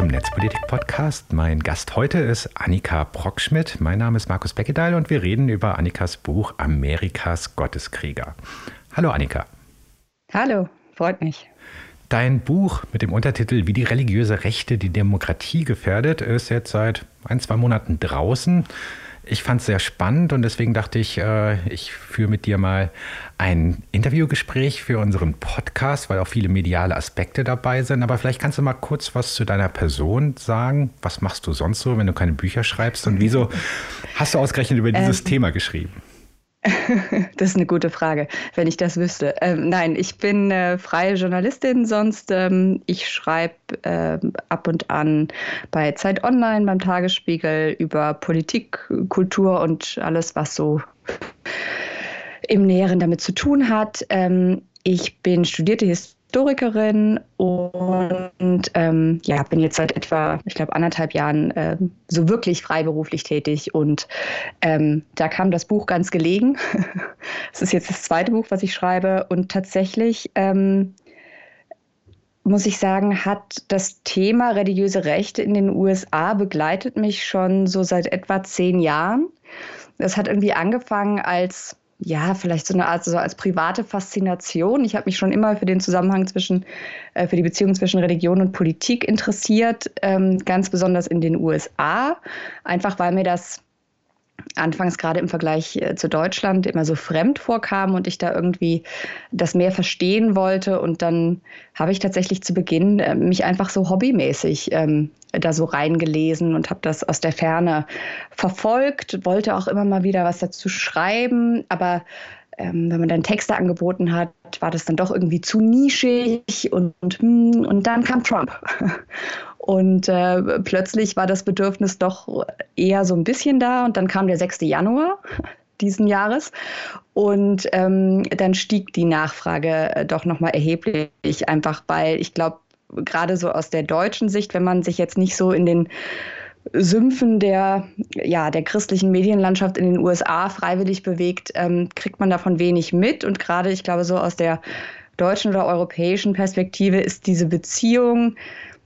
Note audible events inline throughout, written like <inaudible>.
Zum Netzpolitik-Podcast. Mein Gast heute ist Annika Brockschmidt. Mein Name ist Markus Beckedahl und wir reden über Annikas Buch Amerikas Gotteskrieger. Hallo Annika. Hallo, freut mich. Dein Buch mit dem Untertitel Wie die religiöse Rechte die Demokratie gefährdet ist jetzt seit ein, zwei Monaten draußen. Ich fand es sehr spannend und deswegen dachte ich, äh, ich führe mit dir mal ein Interviewgespräch für unseren Podcast, weil auch viele mediale Aspekte dabei sind. Aber vielleicht kannst du mal kurz was zu deiner Person sagen. Was machst du sonst so, wenn du keine Bücher schreibst? Und wieso hast du ausgerechnet über dieses ähm, Thema geschrieben? <laughs> Das ist eine gute Frage, wenn ich das wüsste. Ähm, nein, ich bin äh, freie Journalistin, sonst ähm, ich schreibe äh, ab und an bei Zeit Online, beim Tagesspiegel über Politik, Kultur und alles, was so im Näheren damit zu tun hat. Ähm, ich bin studierte Historikerin Historikerin und ähm, ja, bin jetzt seit etwa, ich glaube, anderthalb Jahren äh, so wirklich freiberuflich tätig. Und ähm, da kam das Buch ganz gelegen. <laughs> Es ist jetzt das zweite Buch, was ich schreibe. Und tatsächlich ähm, muss ich sagen, hat das Thema religiöse Rechte in den USA begleitet mich schon so seit etwa zehn Jahren. Das hat irgendwie angefangen als ja, vielleicht so eine Art, so als private Faszination. Ich habe mich schon immer für den Zusammenhang zwischen, äh, für die Beziehung zwischen Religion und Politik interessiert, ähm, ganz besonders in den USA, einfach weil mir das anfangs gerade im Vergleich äh, zu Deutschland immer so fremd vorkam und ich da irgendwie das mehr verstehen wollte. Und dann habe ich tatsächlich zu Beginn äh, mich einfach so hobbymäßig ähm, da so reingelesen und habe das aus der Ferne verfolgt, wollte auch immer mal wieder was dazu schreiben, aber ähm, wenn man dann Texte angeboten hat, war das dann doch irgendwie zu nischig und, hm, und dann kam Trump. <laughs> Und äh, plötzlich war das Bedürfnis doch eher so ein bisschen da. Und dann kam der 6. Januar <laughs> diesen Jahres. Und ähm, dann stieg die Nachfrage äh, doch nochmal erheblich, einfach weil ich glaube, gerade so aus der deutschen Sicht, wenn man sich jetzt nicht so in den Sümpfen der, ja, der christlichen Medienlandschaft in den USA freiwillig bewegt, ähm, kriegt man davon wenig mit. Und gerade, ich glaube, so aus der deutschen oder europäischen Perspektive ist diese Beziehung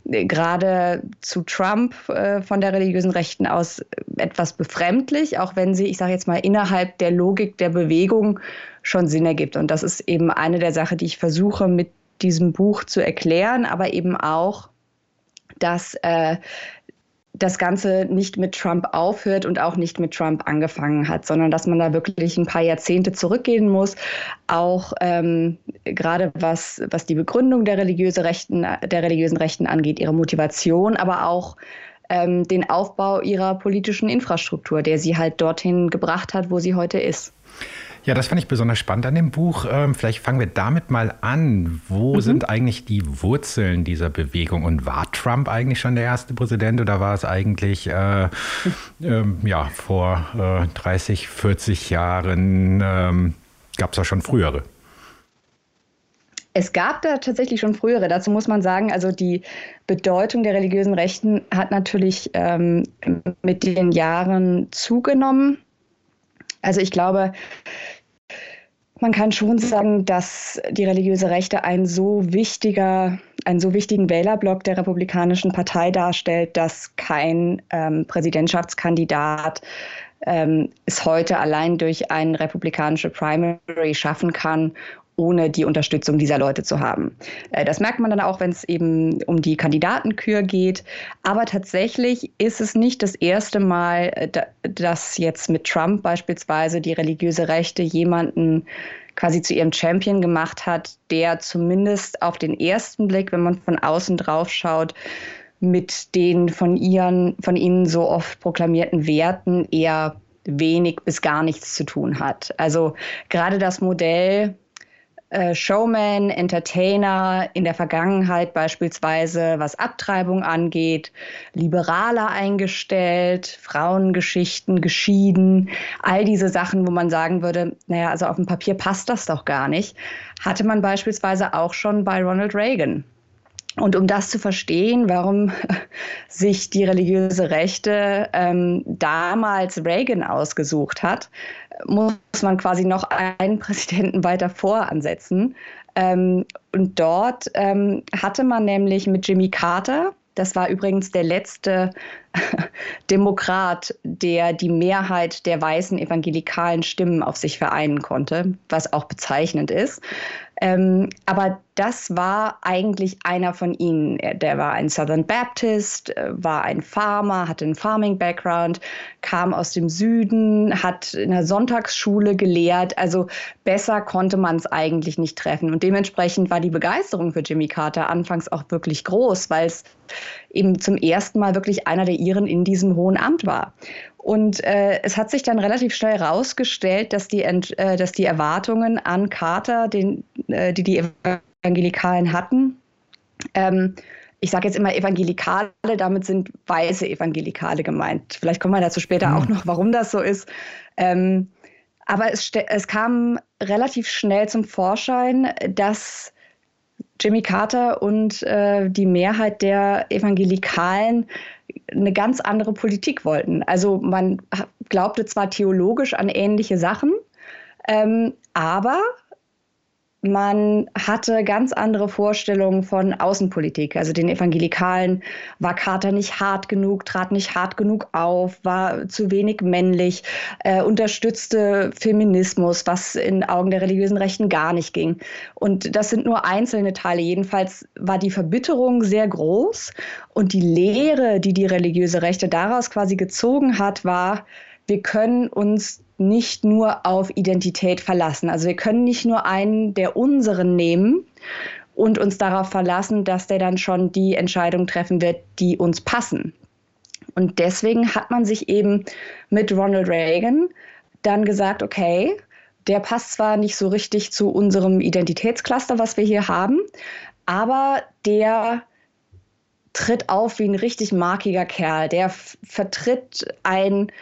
gerade zu Trump äh, von der religiösen Rechten aus etwas befremdlich, auch wenn sie, ich sage jetzt mal, innerhalb der Logik der Bewegung schon Sinn ergibt. Und das ist eben eine der Sachen, die ich versuche mit diesem Buch zu erklären, aber eben auch, dass äh, das Ganze nicht mit Trump aufhört und auch nicht mit Trump angefangen hat, sondern dass man da wirklich ein paar Jahrzehnte zurückgehen muss, auch ähm, gerade was, was die Begründung der, religiöse Rechten, der religiösen Rechten angeht, ihre Motivation, aber auch ähm, den Aufbau ihrer politischen Infrastruktur, der sie halt dorthin gebracht hat, wo sie heute ist. Ja, das fand ich besonders spannend an dem Buch. Ähm, vielleicht fangen wir damit mal an. Wo mhm. sind eigentlich die Wurzeln dieser Bewegung? Und war Trump eigentlich schon der erste Präsident oder war es eigentlich äh, <laughs> äh, ja, vor äh, 30, 40 Jahren? Ähm, Gab es da schon frühere? Es gab da tatsächlich schon frühere. Dazu muss man sagen, also die Bedeutung der religiösen Rechten hat natürlich ähm, mit den Jahren zugenommen. Also ich glaube, man kann schon sagen, dass die religiöse Rechte ein so wichtiger, einen so wichtigen Wählerblock der Republikanischen Partei darstellt, dass kein ähm, Präsidentschaftskandidat ähm, es heute allein durch eine republikanische Primary schaffen kann, ohne die Unterstützung dieser Leute zu haben. Äh, das merkt man dann auch, wenn es eben um die Kandidatenkür geht. Aber tatsächlich ist es nicht das erste Mal, äh, dass jetzt mit Trump beispielsweise die religiöse Rechte jemanden quasi zu ihrem Champion gemacht hat, der zumindest auf den ersten Blick, wenn man von außen drauf schaut, mit den von ihren, von ihnen so oft proklamierten Werten eher wenig bis gar nichts zu tun hat. Also gerade das Modell äh, Showman, Entertainer in der Vergangenheit beispielsweise, was Abtreibung angeht, liberaler eingestellt, Frauengeschichten geschieden, all diese Sachen, wo man sagen würde, naja, also auf dem Papier passt das doch gar nicht, hatte man beispielsweise auch schon bei Ronald Reagan. Und um das zu verstehen, warum <laughs> sich die religiöse Rechte ähm, damals Reagan ausgesucht hat, muss man quasi noch einen <laughs> Präsidenten weiter voransetzen. Ähm, und dort ähm, hatte man nämlich mit Jimmy Carter, Das war übrigens der letzte <laughs> Demokrat, der die Mehrheit der weißen evangelikalen Stimmen auf sich vereinen konnte, was auch bezeichnend ist. Ähm, aber das war eigentlich einer von ihnen. Der war ein Southern Baptist, äh, war ein Farmer, hatte einen Farming-Background, kam aus dem Süden, hat in der Sonntagsschule gelehrt. Also besser konnte man es eigentlich nicht treffen. Und dementsprechend war die Begeisterung für Jimmy Carter anfangs auch wirklich groß, weil es eben zum ersten Mal wirklich einer der Iren in diesem hohen Amt war. Und äh, es hat sich dann relativ schnell herausgestellt, dass die, äh, dass die Erwartungen an Carter, den, äh, die die Evangelikalen hatten, ähm, ich sage jetzt immer Evangelikale, damit sind weiße Evangelikale gemeint. Vielleicht kommen wir dazu später mhm. auch noch, warum das so ist. Ähm, aber es, es kam relativ schnell zum Vorschein, dass Jimmy Carter und äh, die Mehrheit der Evangelikalen eine ganz andere Politik wollten. Also man glaubte zwar theologisch an ähnliche Sachen, ähm, aber man hatte ganz andere Vorstellungen von Außenpolitik. Also den Evangelikalen war Carter nicht hart genug, trat nicht hart genug auf, war zu wenig männlich, äh, unterstützte Feminismus, was in Augen der religiösen Rechten gar nicht ging. Und das sind nur einzelne Teile. Jedenfalls war die Verbitterung sehr groß und die Lehre, die die religiöse Rechte daraus quasi gezogen hat, war, wir können uns nicht nur auf Identität verlassen. Also wir können nicht nur einen der unseren nehmen und uns darauf verlassen, dass der dann schon die Entscheidung treffen wird, die uns passen. Und deswegen hat man sich eben mit Ronald Reagan dann gesagt, okay, der passt zwar nicht so richtig zu unserem Identitätscluster, was wir hier haben, aber der tritt auf wie ein richtig markiger Kerl. Der vertritt ein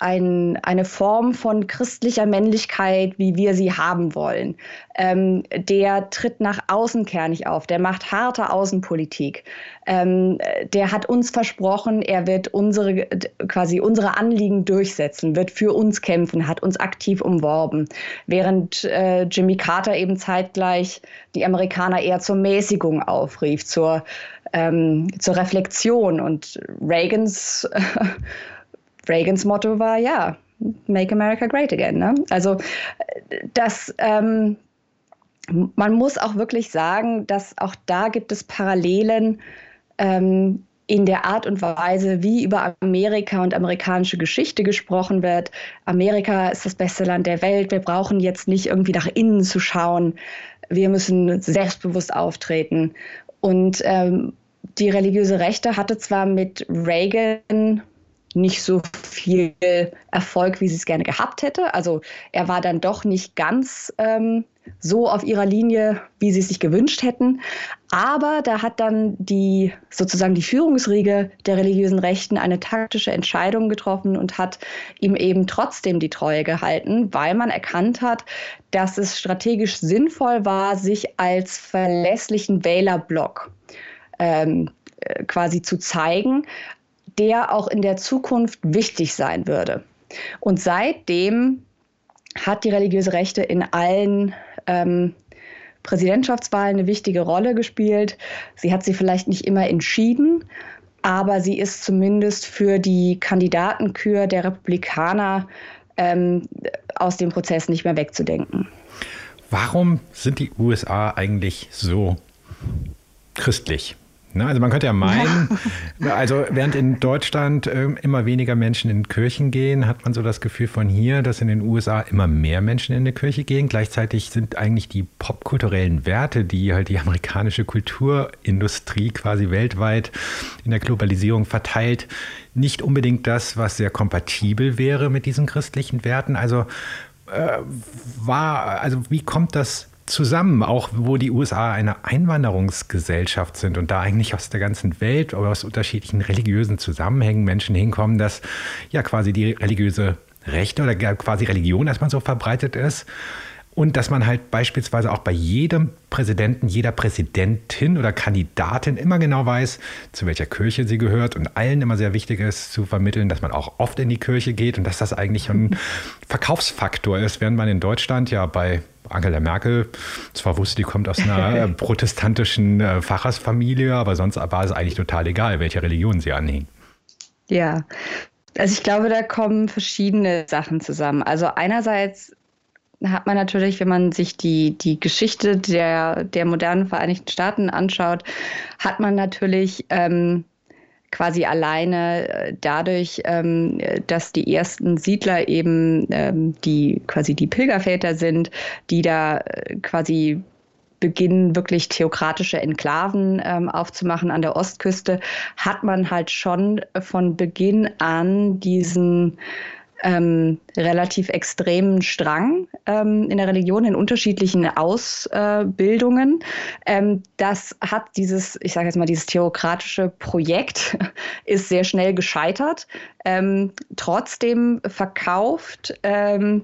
ein, eine Form von christlicher Männlichkeit, wie wir sie haben wollen. Ähm, der tritt nach außen kernig auf, der macht harte Außenpolitik. Ähm, der hat uns versprochen, er wird unsere, quasi unsere Anliegen durchsetzen, wird für uns kämpfen, hat uns aktiv umworben. Während äh, Jimmy Carter eben zeitgleich die Amerikaner eher zur Mäßigung aufrief, zur, ähm, zur Reflexion und Reagans <laughs> Reagans Motto war ja, Make America Great Again. Ne? Also das, ähm, man muss auch wirklich sagen, dass auch da gibt es Parallelen ähm, in der Art und Weise, wie über Amerika und amerikanische Geschichte gesprochen wird. Amerika ist das beste Land der Welt. Wir brauchen jetzt nicht irgendwie nach innen zu schauen. Wir müssen selbstbewusst auftreten. Und ähm, die religiöse Rechte hatte zwar mit Reagan nicht so viel Erfolg, wie sie es gerne gehabt hätte. Also er war dann doch nicht ganz ähm, so auf ihrer Linie, wie sie es sich gewünscht hätten. Aber da hat dann die sozusagen die Führungsriege der religiösen Rechten eine taktische Entscheidung getroffen und hat ihm eben trotzdem die Treue gehalten, weil man erkannt hat, dass es strategisch sinnvoll war, sich als verlässlichen Wählerblock ähm, äh, quasi zu zeigen, der auch in der Zukunft wichtig sein würde. Und seitdem hat die religiöse Rechte in allen ähm, Präsidentschaftswahlen eine wichtige Rolle gespielt. Sie hat sie vielleicht nicht immer entschieden, aber sie ist zumindest für die Kandidatenkür der Republikaner ähm, aus dem Prozess nicht mehr wegzudenken. Warum sind die USA eigentlich so christlich? Ne? Also man könnte ja meinen, ja. also während in Deutschland äh, immer weniger Menschen in Kirchen gehen, hat man so das Gefühl von hier, dass in den USA immer mehr Menschen in die Kirche gehen. Gleichzeitig sind eigentlich die popkulturellen Werte, die halt die amerikanische Kulturindustrie quasi weltweit in der Globalisierung verteilt, nicht unbedingt das, was sehr kompatibel wäre mit diesen christlichen Werten. Also äh, war, also wie kommt das zusammen, auch wo die USA eine Einwanderungsgesellschaft sind und da eigentlich aus der ganzen Welt, aber aus unterschiedlichen religiösen Zusammenhängen Menschen hinkommen, dass ja quasi die religiöse Rechte oder quasi Religion erstmal so verbreitet ist. Und dass man halt beispielsweise auch bei jedem Präsidenten, jeder Präsidentin oder Kandidatin immer genau weiß, zu welcher Kirche sie gehört und allen immer sehr wichtig ist zu vermitteln, dass man auch oft in die Kirche geht und dass das eigentlich ein <laughs> Verkaufsfaktor ist, während man in Deutschland ja bei Angela Merkel zwar wusste, die kommt aus einer <laughs> protestantischen äh, Pfarrersfamilie, aber sonst war es eigentlich total egal, welche Religion sie anhing. Ja, also ich glaube, da kommen verschiedene Sachen zusammen. Also einerseits hat man natürlich, wenn man sich die, die Geschichte der, der modernen Vereinigten Staaten anschaut, hat man natürlich ähm, quasi alleine äh, dadurch, ähm, dass die ersten Siedler eben ähm, die quasi die Pilgerväter sind, die da äh, quasi beginnen, wirklich theokratische Enklaven ähm, aufzumachen an der Ostküste, hat man halt schon von Beginn an diesen ähm, relativ extremen Strang ähm, in der Religion in unterschiedlichen Ausbildungen. Ähm, das hat dieses, ich sage jetzt mal, dieses theokratische Projekt <laughs> ist sehr schnell gescheitert. Ähm, trotzdem verkauft ähm,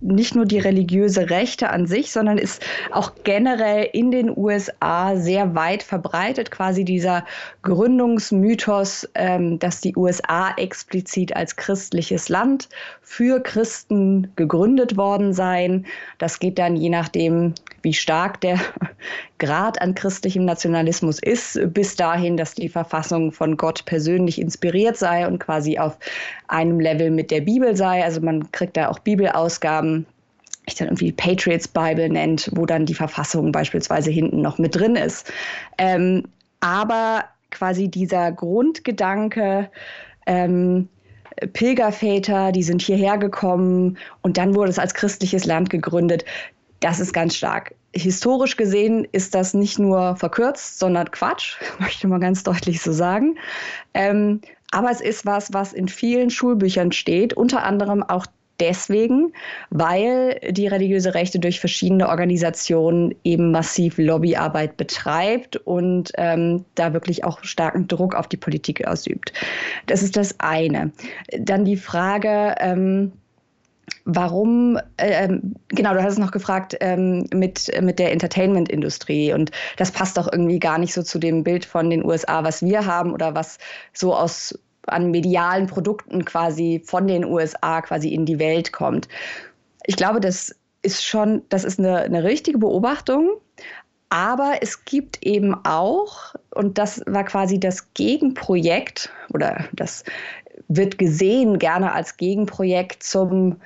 nicht nur die religiöse Rechte an sich, sondern ist auch generell in den USA sehr weit verbreitet, quasi dieser Gründungsmythos, ähm, dass die USA explizit als christliches Land für Christen gegründet worden seien. Das geht dann je nachdem, wie stark der <laughs> Grad an christlichem Nationalismus ist, bis dahin, dass die Verfassung von Gott persönlich inspiriert sei und quasi auf einem Level mit der Bibel sei. Also man kriegt da auch Bibelausgaben ich dann irgendwie Patriots Bible nennt, wo dann die Verfassung beispielsweise hinten noch mit drin ist. Ähm, aber quasi dieser Grundgedanke, ähm, Pilgerväter, die sind hierher gekommen und dann wurde es als christliches Land gegründet. Das ist ganz stark. Historisch gesehen ist das nicht nur verkürzt, sondern Quatsch, <laughs> möchte man ganz deutlich so sagen. Ähm, aber es ist was, was in vielen Schulbüchern steht, unter anderem auch deswegen, weil die religiöse Rechte durch verschiedene Organisationen eben massiv Lobbyarbeit betreibt und ähm, da wirklich auch starken Druck auf die Politik ausübt. Das ist das eine. Dann die Frage, ähm, warum, ähm, genau, du hast es noch gefragt ähm, mit, mit der Entertainment-Industrie und das passt doch irgendwie gar nicht so zu dem Bild von den USA, was wir haben oder was so aus an medialen Produkten quasi von den USA quasi in die Welt kommt. Ich glaube, das ist schon, das ist eine, eine richtige Beobachtung. Aber es gibt eben auch, und das war quasi das Gegenprojekt, oder das wird gesehen gerne als Gegenprojekt zum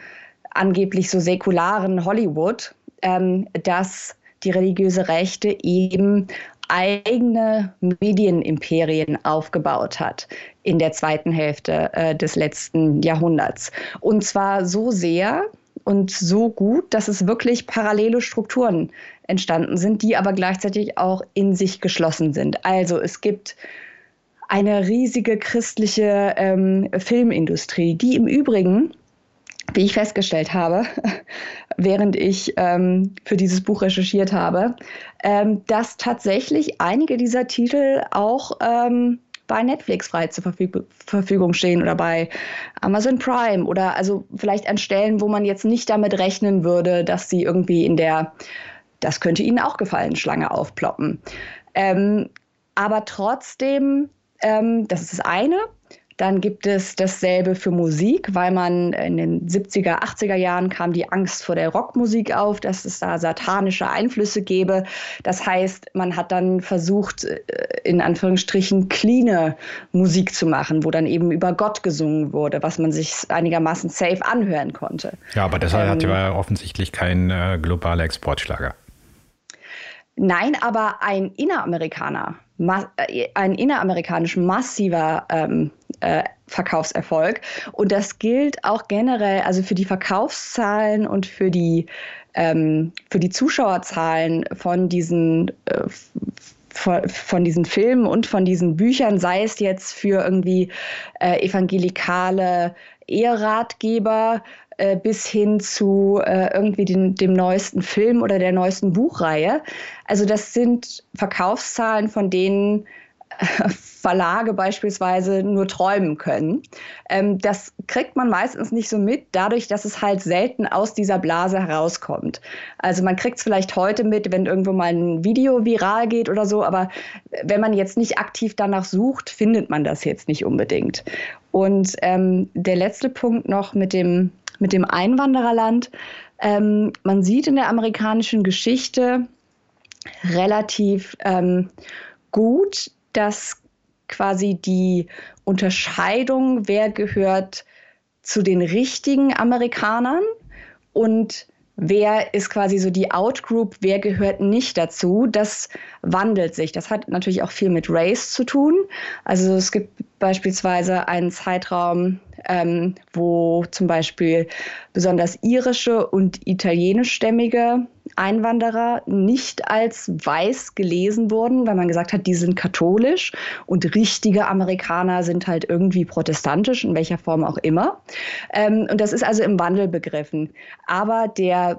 angeblich so säkularen Hollywood, ähm, dass die religiöse Rechte eben eigene Medienimperien aufgebaut hat in der zweiten Hälfte äh, des letzten Jahrhunderts. Und zwar so sehr und so gut, dass es wirklich parallele Strukturen entstanden sind, die aber gleichzeitig auch in sich geschlossen sind. Also es gibt eine riesige christliche ähm, Filmindustrie, die im Übrigen wie ich festgestellt habe, <laughs> während ich ähm, für dieses Buch recherchiert habe, ähm, dass tatsächlich einige dieser Titel auch ähm, bei Netflix frei zur Verfüg Verfügung stehen oder bei Amazon Prime oder also vielleicht an Stellen, wo man jetzt nicht damit rechnen würde, dass sie irgendwie in der, das könnte Ihnen auch gefallen, Schlange aufploppen. Ähm, aber trotzdem, ähm, das ist das eine. Dann gibt es dasselbe für Musik, weil man in den 70er, 80er Jahren kam die Angst vor der Rockmusik auf, dass es da satanische Einflüsse gäbe. Das heißt, man hat dann versucht, äh, in Anführungsstrichen cleane Musik zu machen, wo dann eben über Gott gesungen wurde, was man sich einigermaßen safe anhören konnte. Ja, aber das ähm, hat ja offensichtlich kein äh, globaler Exportschlager. Nein, aber ein Inneramerikaner, äh, ein inneramerikanisch massiver ähm, äh, Verkaufserfolg. Und das gilt auch generell, also für die Verkaufszahlen und für die, ähm, für die Zuschauerzahlen von diesen äh, von, diesen Filmen und von diesen Büchern, sei es jetzt für irgendwie äh, evangelikale Eheratgeber äh, bis hin zu äh, irgendwie den, dem neuesten Film oder der neuesten Buchreihe. Also das sind Verkaufszahlen, von denen <laughs> Verlage beispielsweise nur träumen können. Ähm, das kriegt man meistens nicht so mit, dadurch, dass es halt selten aus dieser Blase herauskommt. Also man kriegt es vielleicht heute mit, wenn irgendwo mal ein Video viral geht oder so, aber wenn man jetzt nicht aktiv danach sucht, findet man das jetzt nicht unbedingt. Und ähm, der letzte Punkt noch mit dem, mit dem Einwandererland. Ähm, man sieht in der amerikanischen Geschichte relativ ähm, gut, dass quasi die Unterscheidung, wer gehört zu den richtigen Amerikanern und wer ist quasi so die Outgroup, wer gehört nicht dazu, das wandelt sich. Das hat natürlich auch viel mit Race zu tun. Also es gibt beispielsweise einen Zeitraum, ähm, wo zum Beispiel besonders irische und italienischstämmige Einwanderer nicht als weiß gelesen wurden, weil man gesagt hat, die sind katholisch und richtige Amerikaner sind halt irgendwie protestantisch, in welcher Form auch immer. Ähm, und das ist also im Wandel begriffen. Aber der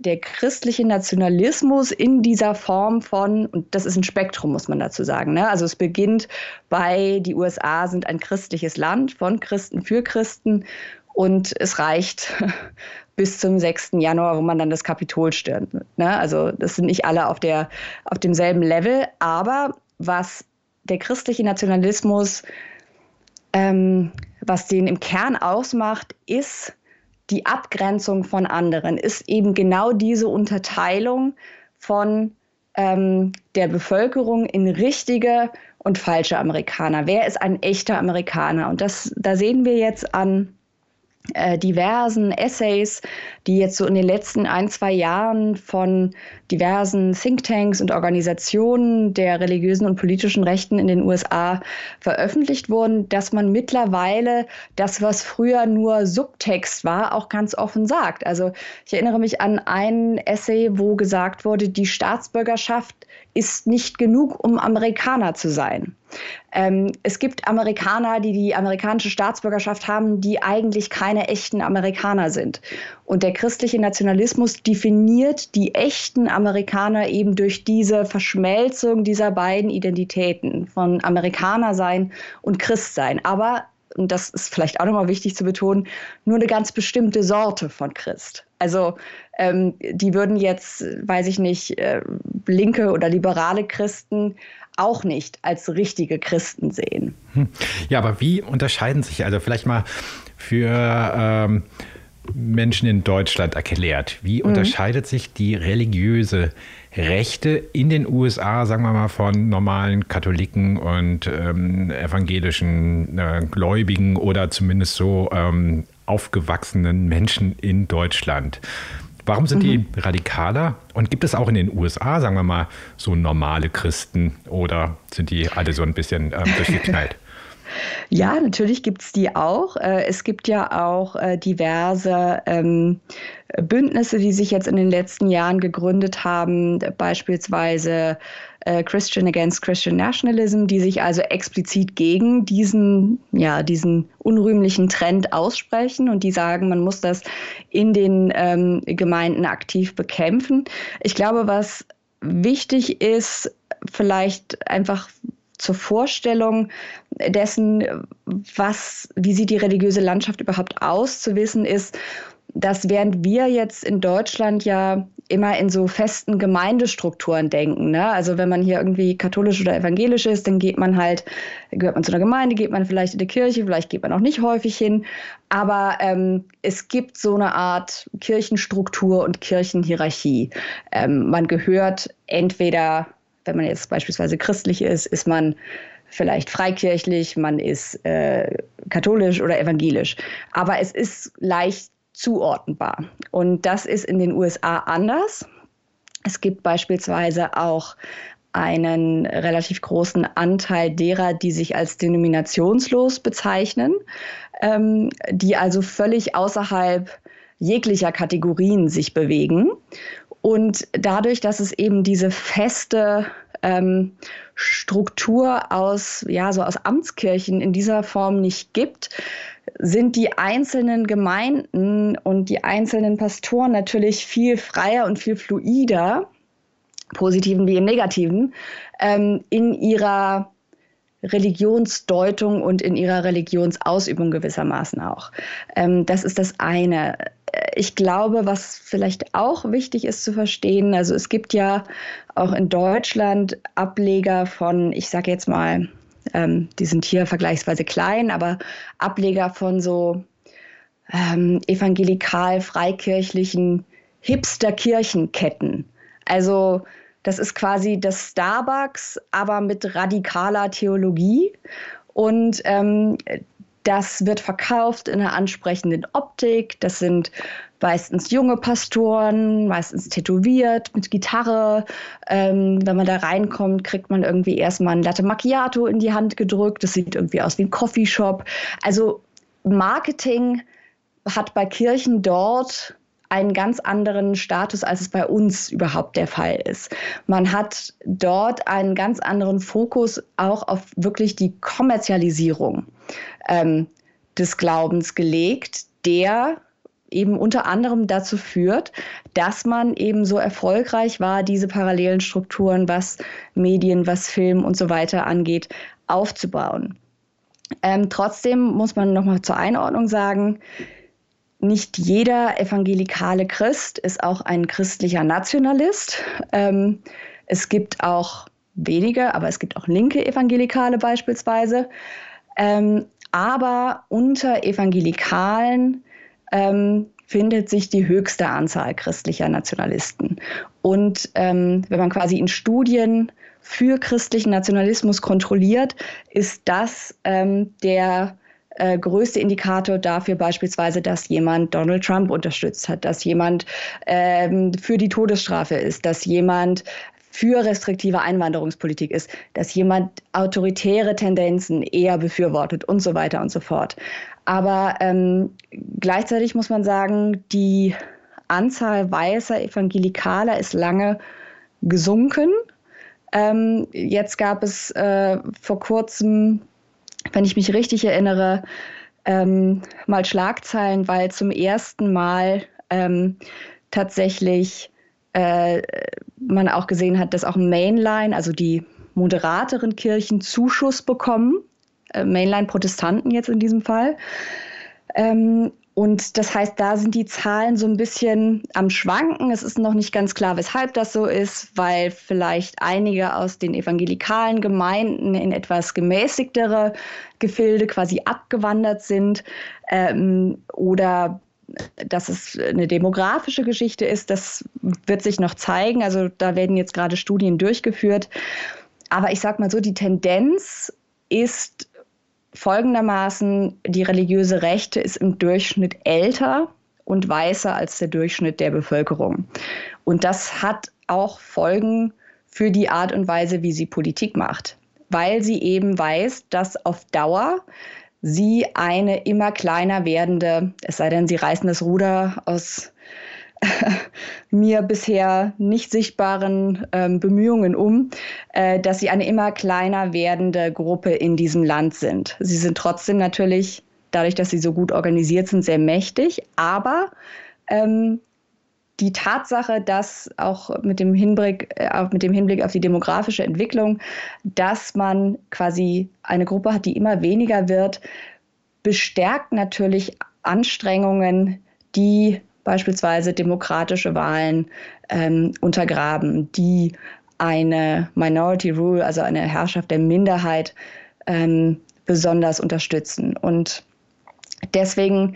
der christliche Nationalismus in dieser Form von, und das ist ein Spektrum, muss man dazu sagen. Ne? Also es beginnt bei, die USA sind ein christliches Land von Christen für Christen und es reicht <laughs> bis zum 6. Januar, wo man dann das Kapitol stürmt. Ne? Also das sind nicht alle auf, der, auf demselben Level, aber was der christliche Nationalismus, ähm, was den im Kern ausmacht, ist die Abgrenzung von anderen, ist eben genau diese Unterteilung von ähm, der Bevölkerung in richtige und falsche Amerikaner. Wer ist ein echter Amerikaner? Und das, da sehen wir jetzt an diversen Essays, die jetzt so in den letzten ein, zwei Jahren von diversen Thinktanks und Organisationen der religiösen und politischen Rechten in den USA veröffentlicht wurden, dass man mittlerweile das, was früher nur Subtext war, auch ganz offen sagt. Also ich erinnere mich an ein Essay, wo gesagt wurde, die Staatsbürgerschaft ist nicht genug, um Amerikaner zu sein. Ähm, es gibt Amerikaner, die die amerikanische Staatsbürgerschaft haben, die eigentlich keine echten Amerikaner sind. Und der christliche Nationalismus definiert die echten Amerikaner eben durch diese Verschmelzung dieser beiden Identitäten von Amerikaner sein und Christ sein. Aber und das ist vielleicht auch nochmal wichtig zu betonen, nur eine ganz bestimmte Sorte von Christ. Also ähm, die würden jetzt, weiß ich nicht, äh, linke oder liberale Christen auch nicht als richtige Christen sehen. Hm. Ja, aber wie unterscheiden sich, also vielleicht mal für ähm, Menschen in Deutschland erklärt, wie mhm. unterscheidet sich die religiöse Rechte in den USA, sagen wir mal, von normalen Katholiken und ähm, evangelischen äh, Gläubigen oder zumindest so ähm, aufgewachsenen Menschen in Deutschland? Warum sind mhm. die radikaler? Und gibt es auch in den USA, sagen wir mal, so normale Christen oder sind die alle so ein bisschen ähm, <laughs> durchgeknallt? Ja, natürlich gibt es die auch. Äh, es gibt ja auch äh, diverse ähm, Bündnisse, die sich jetzt in den letzten Jahren gegründet haben, beispielsweise äh, Christian Against Christian Nationalism, die sich also explizit gegen diesen, ja, diesen unrühmlichen Trend aussprechen und die sagen, man muss das in den ähm, Gemeinden aktiv bekämpfen. Ich glaube, was wichtig ist, vielleicht einfach zur Vorstellung dessen, was, wie sieht die religiöse Landschaft überhaupt aus, zu wissen ist, dass während wir jetzt in Deutschland ja immer in so festen Gemeindestrukturen denken. Ne? Also wenn man hier irgendwie katholisch oder evangelisch ist, dann geht man halt, gehört man zu einer Gemeinde, geht man vielleicht in die Kirche, vielleicht geht man auch nicht häufig hin. Aber ähm, es gibt so eine Art Kirchenstruktur und Kirchenhierarchie. Ähm, man gehört entweder, wenn man jetzt beispielsweise christlich ist, ist man vielleicht freikirchlich, man ist äh, katholisch oder evangelisch. Aber es ist leicht zuordnenbar. Und das ist in den USA anders. Es gibt beispielsweise auch einen relativ großen Anteil derer, die sich als denominationslos bezeichnen, ähm, die also völlig außerhalb jeglicher Kategorien sich bewegen. Und dadurch, dass es eben diese feste ähm, Struktur aus, ja, so aus Amtskirchen in dieser Form nicht gibt, sind die einzelnen Gemeinden und die einzelnen Pastoren natürlich viel freier und viel fluider, positiven wie im negativen, ähm, in ihrer Religionsdeutung und in ihrer Religionsausübung gewissermaßen auch. Ähm, das ist das eine. Ich glaube, was vielleicht auch wichtig ist zu verstehen, also es gibt ja auch in Deutschland Ableger von, ich sage jetzt mal, ähm, die sind hier vergleichsweise klein, aber Ableger von so ähm, evangelikal-freikirchlichen Hipster-Kirchenketten. Also das ist quasi das Starbucks, aber mit radikaler Theologie. Und ähm, das wird verkauft in einer ansprechenden Optik. Das sind meistens junge Pastoren, meistens tätowiert, mit Gitarre. Ähm, wenn man da reinkommt, kriegt man irgendwie erstmal ein Latte Macchiato in die Hand gedrückt. Das sieht irgendwie aus wie ein Coffeeshop. Also Marketing hat bei Kirchen dort einen ganz anderen Status, als es bei uns überhaupt der Fall ist. Man hat dort einen ganz anderen Fokus auch auf wirklich die Kommerzialisierung ähm, des Glaubens gelegt, der eben unter anderem dazu führt, dass man eben so erfolgreich war, diese parallelen Strukturen, was Medien, was Film und so weiter angeht, aufzubauen. Ähm, trotzdem muss man nochmal zur Einordnung sagen, nicht jeder evangelikale Christ ist auch ein christlicher Nationalist. Ähm, es gibt auch wenige, aber es gibt auch linke Evangelikale beispielsweise. Ähm, aber unter Evangelikalen ähm, findet sich die höchste Anzahl christlicher Nationalisten. Und ähm, wenn man quasi in Studien für christlichen Nationalismus kontrolliert, ist das ähm, der äh, größte Indikator dafür beispielsweise, dass jemand Donald Trump unterstützt hat, dass jemand ähm, für die Todesstrafe ist, dass jemand für restriktive Einwanderungspolitik ist, dass jemand autoritäre Tendenzen eher befürwortet und so weiter und so fort. Aber ähm, gleichzeitig muss man sagen, die Anzahl weißer Evangelikaler ist lange gesunken. Ähm, jetzt gab es äh, vor kurzem wenn ich mich richtig erinnere, ähm, mal Schlagzeilen, weil zum ersten Mal ähm, tatsächlich äh, man auch gesehen hat, dass auch Mainline, also die moderateren Kirchen, Zuschuss bekommen. Äh, Mainline-Protestanten jetzt in diesem Fall. Ähm, und das heißt, da sind die Zahlen so ein bisschen am Schwanken. Es ist noch nicht ganz klar, weshalb das so ist, weil vielleicht einige aus den evangelikalen Gemeinden in etwas gemäßigtere Gefilde quasi abgewandert sind ähm, oder dass es eine demografische Geschichte ist, das wird sich noch zeigen. Also da werden jetzt gerade Studien durchgeführt. Aber ich sage mal so, die Tendenz ist folgendermaßen, die religiöse Rechte ist im Durchschnitt älter und weißer als der Durchschnitt der Bevölkerung. Und das hat auch Folgen für die Art und Weise, wie sie Politik macht, weil sie eben weiß, dass auf Dauer sie eine immer kleiner werdende, es sei denn, sie reißen das Ruder aus <laughs> mir bisher nicht sichtbaren ähm, Bemühungen um, äh, dass sie eine immer kleiner werdende Gruppe in diesem Land sind. Sie sind trotzdem natürlich, dadurch, dass sie so gut organisiert sind, sehr mächtig, aber ähm, die Tatsache, dass auch mit dem, Hinblick, äh, auch mit dem Hinblick auf die demografische Entwicklung, dass man quasi eine Gruppe hat, die immer weniger wird, bestärkt natürlich Anstrengungen, die beispielsweise demokratische Wahlen ähm, untergraben, die eine Minority Rule, also eine Herrschaft der Minderheit, ähm, besonders unterstützen. Und deswegen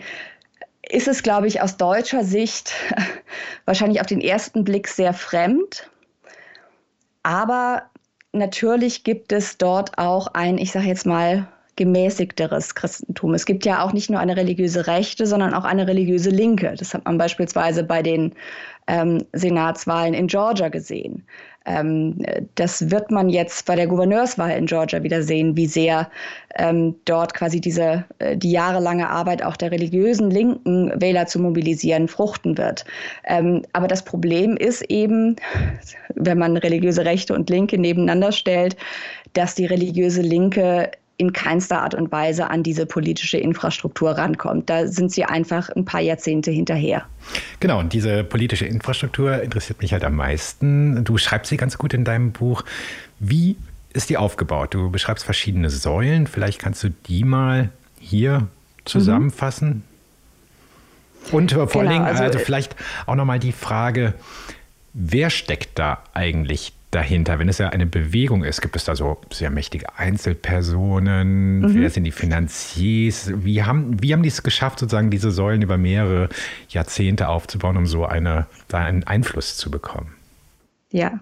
ist es, glaube ich, aus deutscher Sicht <laughs> wahrscheinlich auf den ersten Blick sehr fremd. Aber natürlich gibt es dort auch ein, ich sage jetzt mal, gemäßigteres Christentum. Es gibt ja auch nicht nur eine religiöse Rechte, sondern auch eine religiöse Linke. Das hat man beispielsweise bei den ähm, Senatswahlen in Georgia gesehen. Ähm, das wird man jetzt bei der Gouverneurswahl in Georgia wieder sehen, wie sehr ähm, dort quasi diese äh, die jahrelange Arbeit auch der religiösen linken Wähler zu mobilisieren fruchten wird. Ähm, aber das Problem ist eben, wenn man religiöse Rechte und Linke nebeneinander stellt, dass die religiöse Linke in keinster Art und Weise an diese politische Infrastruktur rankommt. Da sind sie einfach ein paar Jahrzehnte hinterher. Genau, und diese politische Infrastruktur interessiert mich halt am meisten. Du schreibst sie ganz gut in deinem Buch. Wie ist die aufgebaut? Du beschreibst verschiedene Säulen. Vielleicht kannst du die mal hier zusammenfassen. Mhm. Und vor genau, allen Dingen, also, also vielleicht auch nochmal die Frage, wer steckt da eigentlich dahinter? Wenn es ja eine Bewegung ist, gibt es da so sehr mächtige Einzelpersonen? Mhm. Wer sind die Finanziers? Wie haben, wie haben die es geschafft, sozusagen diese Säulen über mehrere Jahrzehnte aufzubauen, um so eine, da einen Einfluss zu bekommen? Ja,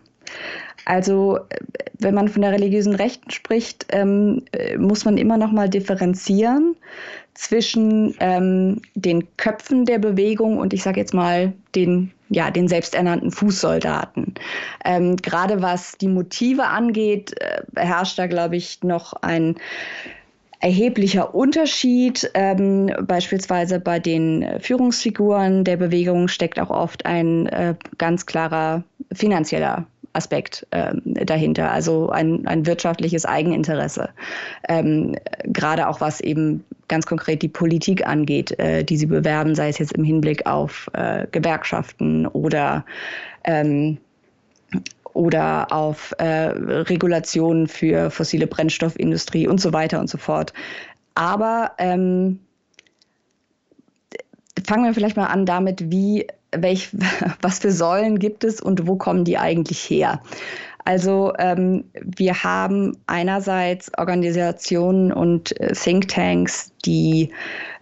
also wenn man von der religiösen Rechten spricht, ähm, muss man immer noch mal differenzieren zwischen ähm, den Köpfen der Bewegung und ich sage jetzt mal den ja, den selbsternannten Fußsoldaten. Ähm, gerade was die Motive angeht, äh, herrscht da, glaube ich, noch ein erheblicher Unterschied. Ähm, beispielsweise bei den Führungsfiguren der Bewegung steckt auch oft ein äh, ganz klarer finanzieller Aspekt äh, dahinter, also ein, ein wirtschaftliches Eigeninteresse. Ähm, gerade auch was eben ganz konkret die Politik angeht, äh, die sie bewerben, sei es jetzt im Hinblick auf äh, Gewerkschaften oder ähm, oder auf äh, Regulationen für fossile Brennstoffindustrie und so weiter und so fort. Aber ähm, fangen wir vielleicht mal an damit, wie welch, <laughs> was für Säulen gibt es und wo kommen die eigentlich her? Also ähm, wir haben einerseits Organisationen und äh, Thinktanks, die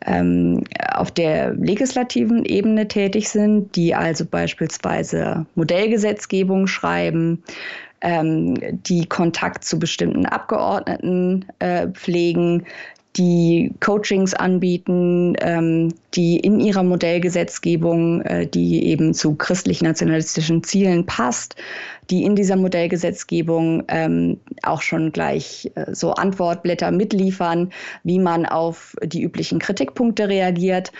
ähm, auf der legislativen Ebene tätig sind, die also beispielsweise Modellgesetzgebung schreiben, ähm, die Kontakt zu bestimmten Abgeordneten äh, pflegen, die Coachings anbieten, ähm, die in ihrer Modellgesetzgebung, äh, die eben zu christlich-nationalistischen Zielen passt, die in dieser Modellgesetzgebung ähm, auch schon gleich äh, so Antwortblätter mitliefern, wie man auf die üblichen Kritikpunkte reagiert.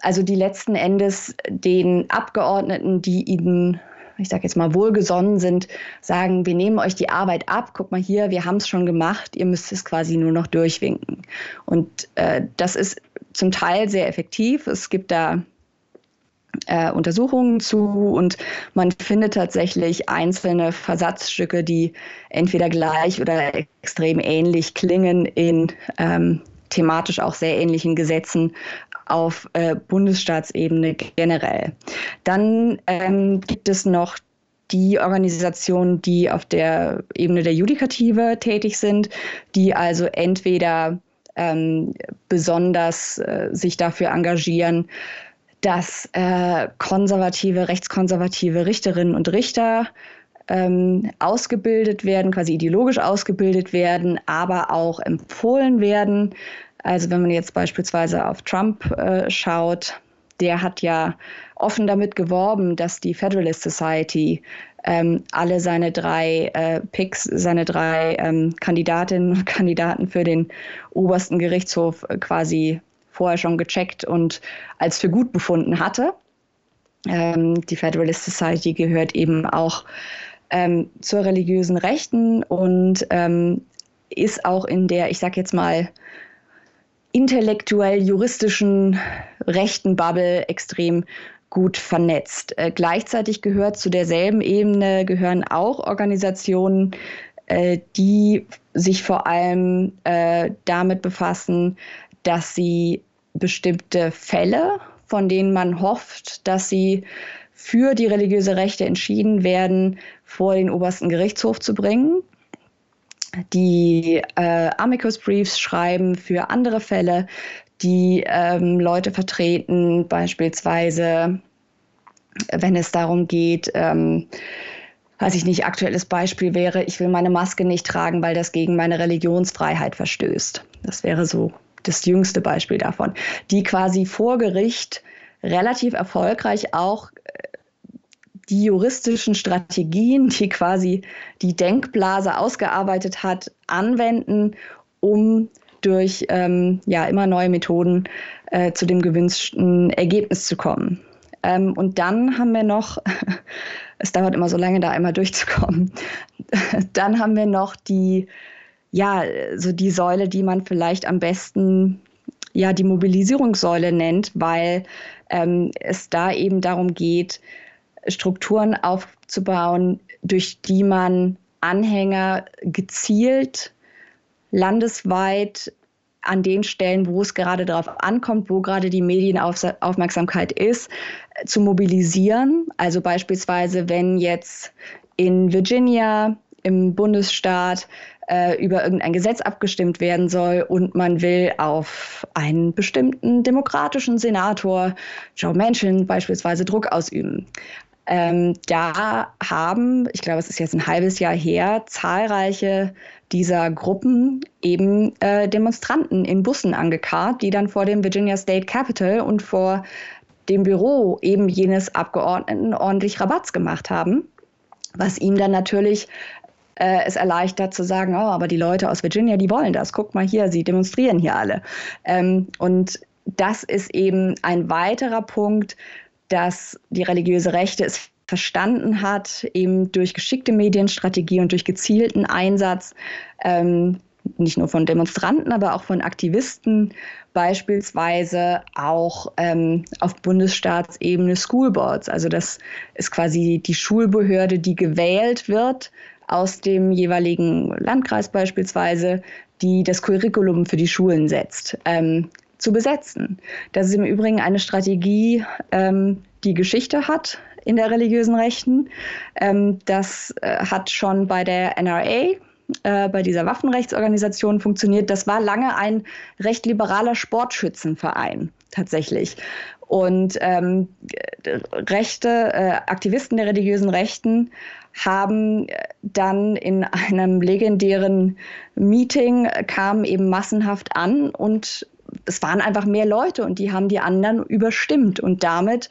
Also die letzten Endes den Abgeordneten, die ihnen ich sage jetzt mal, wohlgesonnen sind, sagen, wir nehmen euch die Arbeit ab, guck mal hier, wir haben es schon gemacht, ihr müsst es quasi nur noch durchwinken. Und äh, das ist zum Teil sehr effektiv. Es gibt da äh, Untersuchungen zu und man findet tatsächlich einzelne Versatzstücke, die entweder gleich oder extrem ähnlich klingen in ähm, thematisch auch sehr ähnlichen Gesetzen auf äh, Bundesstaatsebene generell. Dann ähm, gibt es noch die Organisationen, die auf der Ebene der Judikative tätig sind, die also entweder ähm, besonders äh, sich dafür engagieren, dass äh, konservative, rechtskonservative Richterinnen und Richter ähm, ausgebildet werden, quasi ideologisch ausgebildet werden, aber auch empfohlen werden also wenn man jetzt beispielsweise auf Trump äh, schaut, der hat ja offen damit geworben, dass die Federalist Society ähm, alle seine drei äh, Picks, seine drei ähm, Kandidatinnen und Kandidaten für den obersten Gerichtshof äh, quasi vorher schon gecheckt und als für gut befunden hatte. Ähm, die Federalist Society gehört eben auch ähm, zur religiösen Rechten und ähm, ist auch in der, ich sag jetzt mal, intellektuell-juristischen rechten Bubble extrem gut vernetzt. Äh, gleichzeitig gehört zu derselben Ebene gehören auch Organisationen, äh, die sich vor allem äh, damit befassen, dass sie bestimmte Fälle, von denen man hofft, dass sie für die religiöse Rechte entschieden werden, vor den obersten Gerichtshof zu bringen die äh, Amicus Briefs schreiben für andere Fälle, die ähm, Leute vertreten, beispielsweise wenn es darum geht, ähm, weiß ich nicht, aktuelles Beispiel wäre, ich will meine Maske nicht tragen, weil das gegen meine Religionsfreiheit verstößt. Das wäre so das jüngste Beispiel davon, die quasi vor Gericht relativ erfolgreich auch die juristischen Strategien, die quasi die Denkblase ausgearbeitet hat, anwenden, um durch ähm, ja, immer neue Methoden äh, zu dem gewünschten Ergebnis zu kommen. Ähm, und dann haben wir noch, <laughs> es dauert immer so lange, da einmal durchzukommen, <laughs> dann haben wir noch die, ja, so die Säule, die man vielleicht am besten ja, die Mobilisierungssäule nennt, weil ähm, es da eben darum geht, Strukturen aufzubauen, durch die man Anhänger gezielt landesweit an den Stellen, wo es gerade darauf ankommt, wo gerade die Medienaufmerksamkeit ist, zu mobilisieren. Also beispielsweise, wenn jetzt in Virginia im Bundesstaat äh, über irgendein Gesetz abgestimmt werden soll und man will auf einen bestimmten demokratischen Senator, Joe Manchin beispielsweise, Druck ausüben. Ähm, da haben, ich glaube, es ist jetzt ein halbes Jahr her, zahlreiche dieser Gruppen eben äh, Demonstranten in Bussen angekarrt, die dann vor dem Virginia State Capitol und vor dem Büro eben jenes Abgeordneten ordentlich Rabatz gemacht haben, was ihm dann natürlich äh, es erleichtert zu sagen, oh, aber die Leute aus Virginia, die wollen das. Guckt mal hier, sie demonstrieren hier alle. Ähm, und das ist eben ein weiterer Punkt, dass die religiöse Rechte es verstanden hat, eben durch geschickte Medienstrategie und durch gezielten Einsatz, ähm, nicht nur von Demonstranten, aber auch von Aktivisten, beispielsweise auch ähm, auf Bundesstaatsebene Schoolboards. Also das ist quasi die Schulbehörde, die gewählt wird aus dem jeweiligen Landkreis beispielsweise, die das Curriculum für die Schulen setzt. Ähm, zu besetzen. Das ist im Übrigen eine Strategie, ähm, die Geschichte hat in der religiösen Rechten. Ähm, das äh, hat schon bei der NRA, äh, bei dieser Waffenrechtsorganisation funktioniert. Das war lange ein recht liberaler Sportschützenverein tatsächlich. Und ähm, Rechte, äh, Aktivisten der religiösen Rechten haben dann in einem legendären Meeting, kamen eben massenhaft an und es waren einfach mehr Leute und die haben die anderen überstimmt. Und damit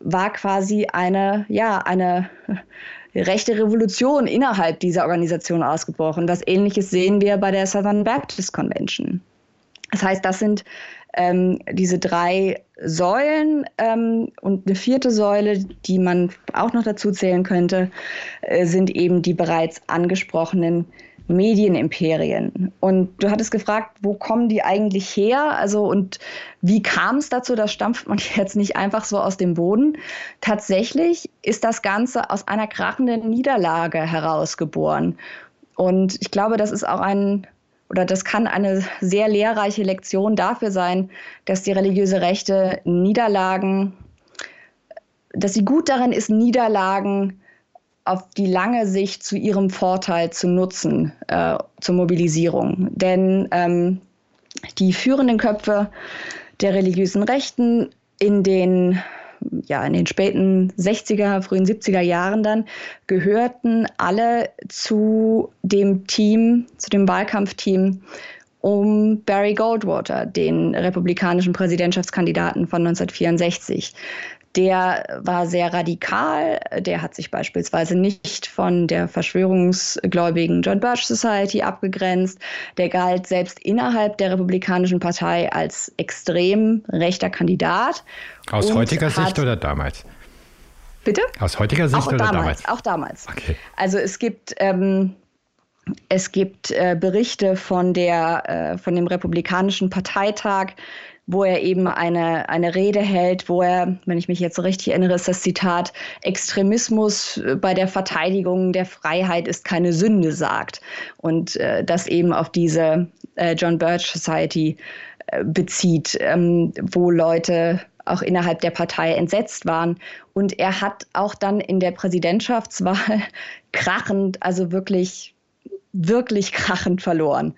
war quasi eine, ja, eine <laughs> rechte Revolution innerhalb dieser Organisation ausgebrochen. Was ähnliches sehen wir bei der Southern Baptist Convention. Das heißt, das sind ähm, diese drei Säulen ähm, und eine vierte Säule, die man auch noch dazu zählen könnte, äh, sind eben die bereits angesprochenen Medienimperien. Und du hattest gefragt, wo kommen die eigentlich her? Also und wie kam es dazu? Das stampft man <laughs> jetzt nicht einfach so aus dem Boden. Tatsächlich ist das Ganze aus einer krachenden Niederlage herausgeboren. Und ich glaube, das ist auch ein oder das kann eine sehr lehrreiche Lektion dafür sein, dass die religiöse Rechte Niederlagen, dass sie gut darin ist, Niederlagen auf die lange Sicht zu ihrem Vorteil zu nutzen, äh, zur Mobilisierung. Denn ähm, die führenden Köpfe der religiösen Rechten in den, ja, in den späten 60er, frühen 70er Jahren dann gehörten alle zu dem Team, zu dem Wahlkampfteam um Barry Goldwater, den republikanischen Präsidentschaftskandidaten von 1964. Der war sehr radikal. Der hat sich beispielsweise nicht von der verschwörungsgläubigen John Birch Society abgegrenzt. Der galt selbst innerhalb der Republikanischen Partei als extrem rechter Kandidat. Aus heutiger Sicht oder damals? Bitte? Aus heutiger Sicht auch oder damals? damals? Auch damals. Okay. Also es gibt ähm, es gibt äh, Berichte von, der, äh, von dem Republikanischen Parteitag, wo er eben eine, eine Rede hält, wo er, wenn ich mich jetzt so richtig erinnere, ist das Zitat, Extremismus bei der Verteidigung der Freiheit ist keine Sünde sagt. Und äh, das eben auf diese äh, John Birch Society äh, bezieht, ähm, wo Leute auch innerhalb der Partei entsetzt waren. Und er hat auch dann in der Präsidentschaftswahl <laughs> krachend, also wirklich, wirklich krachend verloren.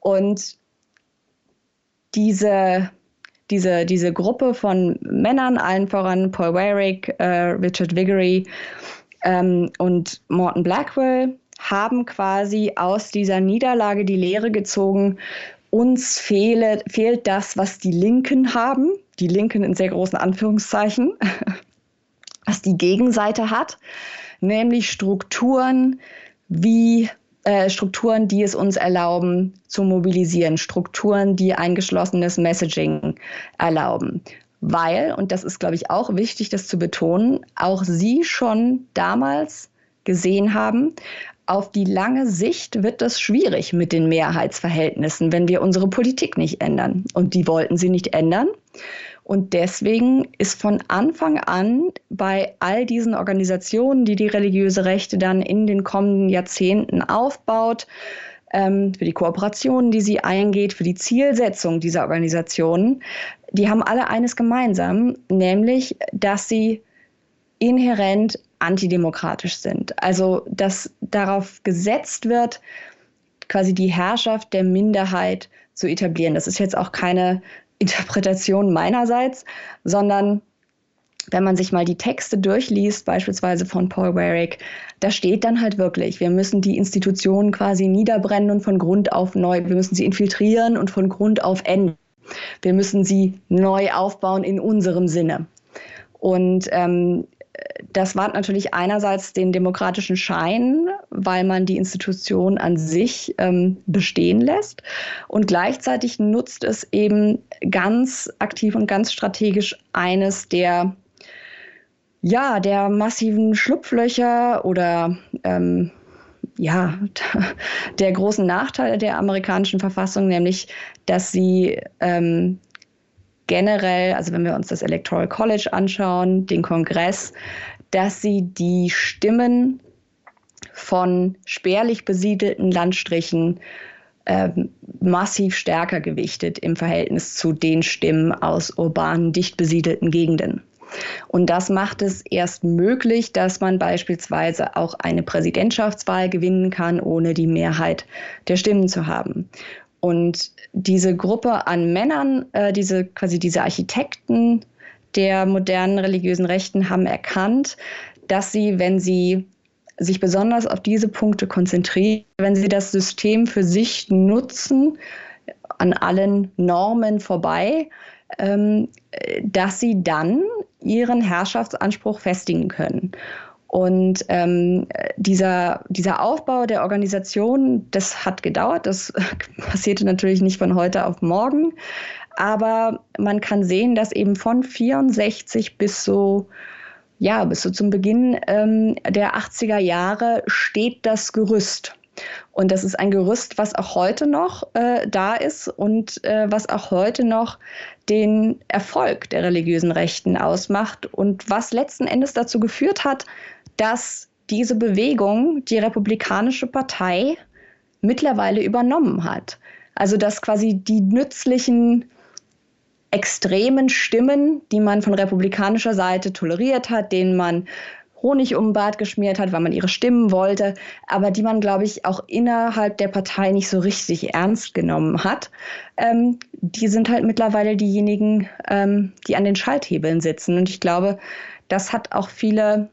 Und diese diese, diese Gruppe von Männern, allen voran Paul Warwick, äh, Richard Vigory ähm, und Morton Blackwell, haben quasi aus dieser Niederlage die Lehre gezogen, uns fehle, fehlt das, was die Linken haben, die Linken in sehr großen Anführungszeichen, <laughs> was die Gegenseite hat, nämlich Strukturen wie äh, Strukturen, die es uns erlauben zu mobilisieren, Strukturen, die ein geschlossenes Messaging erlauben. Weil, und das ist, glaube ich, auch wichtig, das zu betonen, auch Sie schon damals gesehen haben, auf die lange Sicht wird das schwierig mit den Mehrheitsverhältnissen, wenn wir unsere Politik nicht ändern. Und die wollten sie nicht ändern. Und deswegen ist von Anfang an bei all diesen Organisationen, die die religiöse Rechte dann in den kommenden Jahrzehnten aufbaut, ähm, für die Kooperationen, die sie eingeht, für die Zielsetzung dieser Organisationen, die haben alle eines gemeinsam, nämlich, dass sie inhärent antidemokratisch sind. Also dass darauf gesetzt wird, quasi die Herrschaft der Minderheit zu etablieren. Das ist jetzt auch keine Interpretation meinerseits, sondern wenn man sich mal die Texte durchliest, beispielsweise von Paul Warwick, da steht dann halt wirklich, wir müssen die Institutionen quasi niederbrennen und von Grund auf neu, wir müssen sie infiltrieren und von Grund auf enden. Wir müssen sie neu aufbauen in unserem Sinne. Und ähm, das wahrt natürlich einerseits den demokratischen Schein, weil man die Institution an sich ähm, bestehen lässt. Und gleichzeitig nutzt es eben ganz aktiv und ganz strategisch eines der ja, der massiven Schlupflöcher oder ähm, ja, <laughs> der großen Nachteile der amerikanischen Verfassung, nämlich, dass sie ähm, generell, also wenn wir uns das Electoral College anschauen, den Kongress, dass sie die Stimmen von spärlich besiedelten Landstrichen ähm, massiv stärker gewichtet im Verhältnis zu den Stimmen aus urbanen, dicht besiedelten Gegenden. Und das macht es erst möglich, dass man beispielsweise auch eine Präsidentschaftswahl gewinnen kann, ohne die Mehrheit der Stimmen zu haben. Und diese Gruppe an Männern, äh, diese quasi diese Architekten der modernen religiösen Rechten haben erkannt, dass sie, wenn sie sich besonders auf diese Punkte konzentrieren, wenn sie das System für sich nutzen, an allen Normen vorbei, ähm, dass sie dann ihren Herrschaftsanspruch festigen können. Und ähm, dieser, dieser Aufbau der Organisation, das hat gedauert, das <laughs> passierte natürlich nicht von heute auf morgen, aber man kann sehen, dass eben von 64 bis so, ja, bis so zum Beginn ähm, der 80er Jahre steht das Gerüst. Und das ist ein Gerüst, was auch heute noch äh, da ist und äh, was auch heute noch den Erfolg der religiösen Rechten ausmacht und was letzten Endes dazu geführt hat, dass diese Bewegung die Republikanische Partei mittlerweile übernommen hat. Also dass quasi die nützlichen extremen Stimmen, die man von republikanischer Seite toleriert hat, denen man Honig um den Bart geschmiert hat, weil man ihre Stimmen wollte, aber die man, glaube ich, auch innerhalb der Partei nicht so richtig ernst genommen hat. Ähm, die sind halt mittlerweile diejenigen, ähm, die an den Schalthebeln sitzen. Und ich glaube, das hat auch viele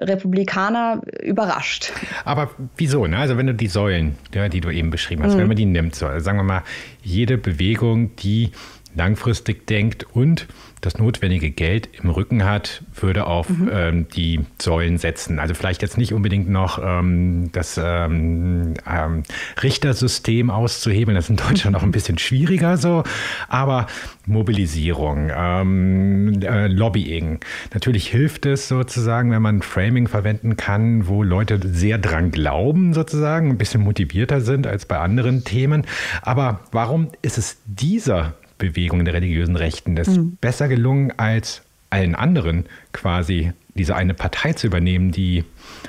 Republikaner überrascht. Aber wieso? Ne? Also wenn du die Säulen, ja, die du eben beschrieben hast, mhm. wenn man die nimmt, so, also sagen wir mal, jede Bewegung, die langfristig denkt und das notwendige Geld im Rücken hat, würde auf mhm. ähm, die Säulen setzen. Also vielleicht jetzt nicht unbedingt noch ähm, das ähm, ähm Richtersystem auszuhebeln, das ist in Deutschland auch ein bisschen schwieriger so, aber Mobilisierung, ähm, äh, Lobbying. Natürlich hilft es sozusagen, wenn man Framing verwenden kann, wo Leute sehr dran glauben sozusagen, ein bisschen motivierter sind als bei anderen Themen. Aber warum ist es dieser Bewegung der religiösen Rechten das mhm. besser gelungen als allen anderen quasi diese eine Partei zu übernehmen, die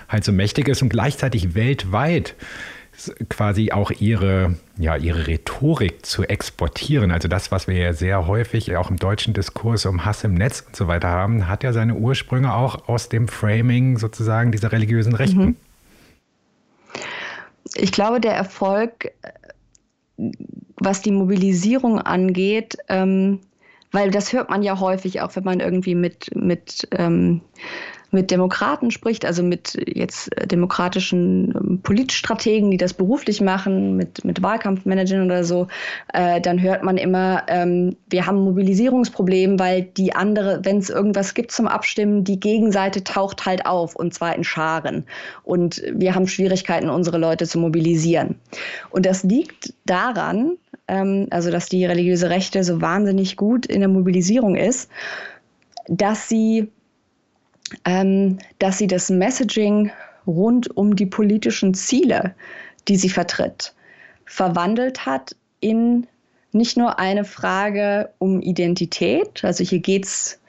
halt so mächtig ist und gleichzeitig weltweit quasi auch ihre, ja, ihre Rhetorik zu exportieren. Also das, was wir ja sehr häufig auch im deutschen Diskurs um Hass im Netz und so weiter haben, hat ja seine Ursprünge auch aus dem Framing sozusagen dieser religiösen Rechten. Mhm. Ich glaube, der Erfolg was die Mobilisierung angeht, ähm, weil das hört man ja häufig auch, wenn man irgendwie mit, mit ähm, mit Demokraten spricht, also mit jetzt demokratischen ähm, Politstrategen, die das beruflich machen, mit, mit Wahlkampfmanagern oder so, äh, dann hört man immer, ähm, wir haben ein Mobilisierungsproblem, weil die andere, wenn es irgendwas gibt zum Abstimmen, die Gegenseite taucht halt auf und zwar in Scharen. Und wir haben Schwierigkeiten, unsere Leute zu mobilisieren. Und das liegt daran, ähm, also dass die religiöse Rechte so wahnsinnig gut in der Mobilisierung ist, dass sie dass sie das Messaging rund um die politischen Ziele, die sie vertritt, verwandelt hat in nicht nur eine Frage um Identität, also hier geht es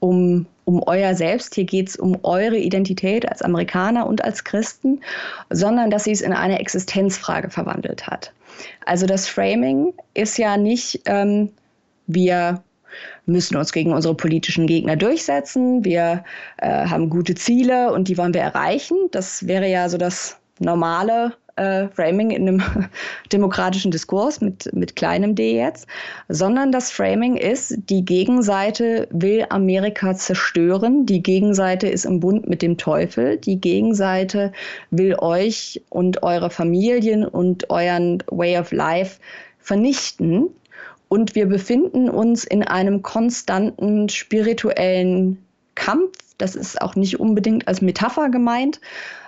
um, um euer Selbst, hier geht es um eure Identität als Amerikaner und als Christen, sondern dass sie es in eine Existenzfrage verwandelt hat. Also das Framing ist ja nicht, ähm, wir müssen uns gegen unsere politischen Gegner durchsetzen. Wir äh, haben gute Ziele und die wollen wir erreichen. Das wäre ja so das normale äh, Framing in einem <laughs> demokratischen Diskurs mit, mit kleinem d jetzt, sondern das Framing ist, die Gegenseite will Amerika zerstören, die Gegenseite ist im Bund mit dem Teufel, die Gegenseite will euch und eure Familien und euren Way of Life vernichten. Und wir befinden uns in einem konstanten spirituellen Kampf. Das ist auch nicht unbedingt als Metapher gemeint,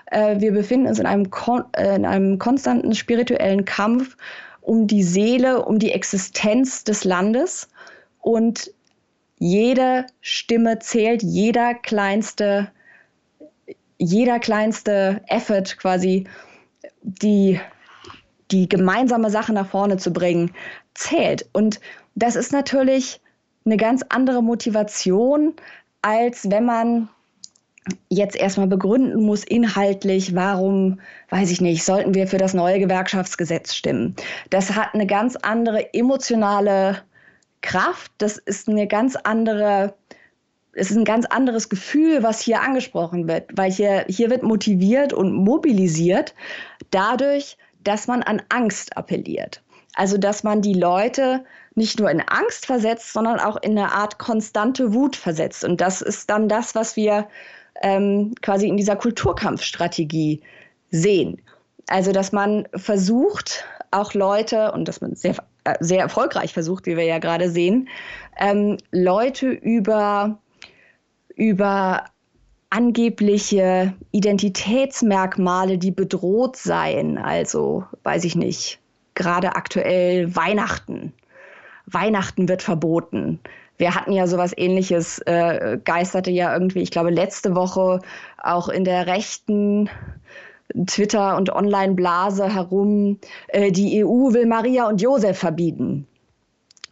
äh, wir befinden uns in einem, äh, in einem konstanten spirituellen Kampf um die Seele, um die Existenz des Landes. Und jede Stimme zählt, jeder kleinste, jeder kleinste Effort quasi, die, die gemeinsame Sache nach vorne zu bringen, zählt. Und das ist natürlich eine ganz andere Motivation, als wenn man jetzt erstmal begründen muss inhaltlich, warum, weiß ich nicht, sollten wir für das neue Gewerkschaftsgesetz stimmen. Das hat eine ganz andere emotionale Kraft, das ist eine ganz andere, es ist ein ganz anderes Gefühl, was hier angesprochen wird, weil hier, hier wird motiviert und mobilisiert dadurch, dass man an Angst appelliert. Also, dass man die Leute nicht nur in Angst versetzt, sondern auch in eine Art konstante Wut versetzt. Und das ist dann das, was wir ähm, quasi in dieser Kulturkampfstrategie sehen. Also, dass man versucht, auch Leute, und dass man sehr, äh, sehr erfolgreich versucht, wie wir ja gerade sehen, ähm, Leute über, über angebliche Identitätsmerkmale, die bedroht seien, also weiß ich nicht, gerade aktuell Weihnachten. Weihnachten wird verboten wir hatten ja sowas ähnliches, äh, geisterte ja irgendwie, ich glaube, letzte Woche auch in der rechten Twitter- und Online-Blase herum, äh, die EU will Maria und Josef verbieten.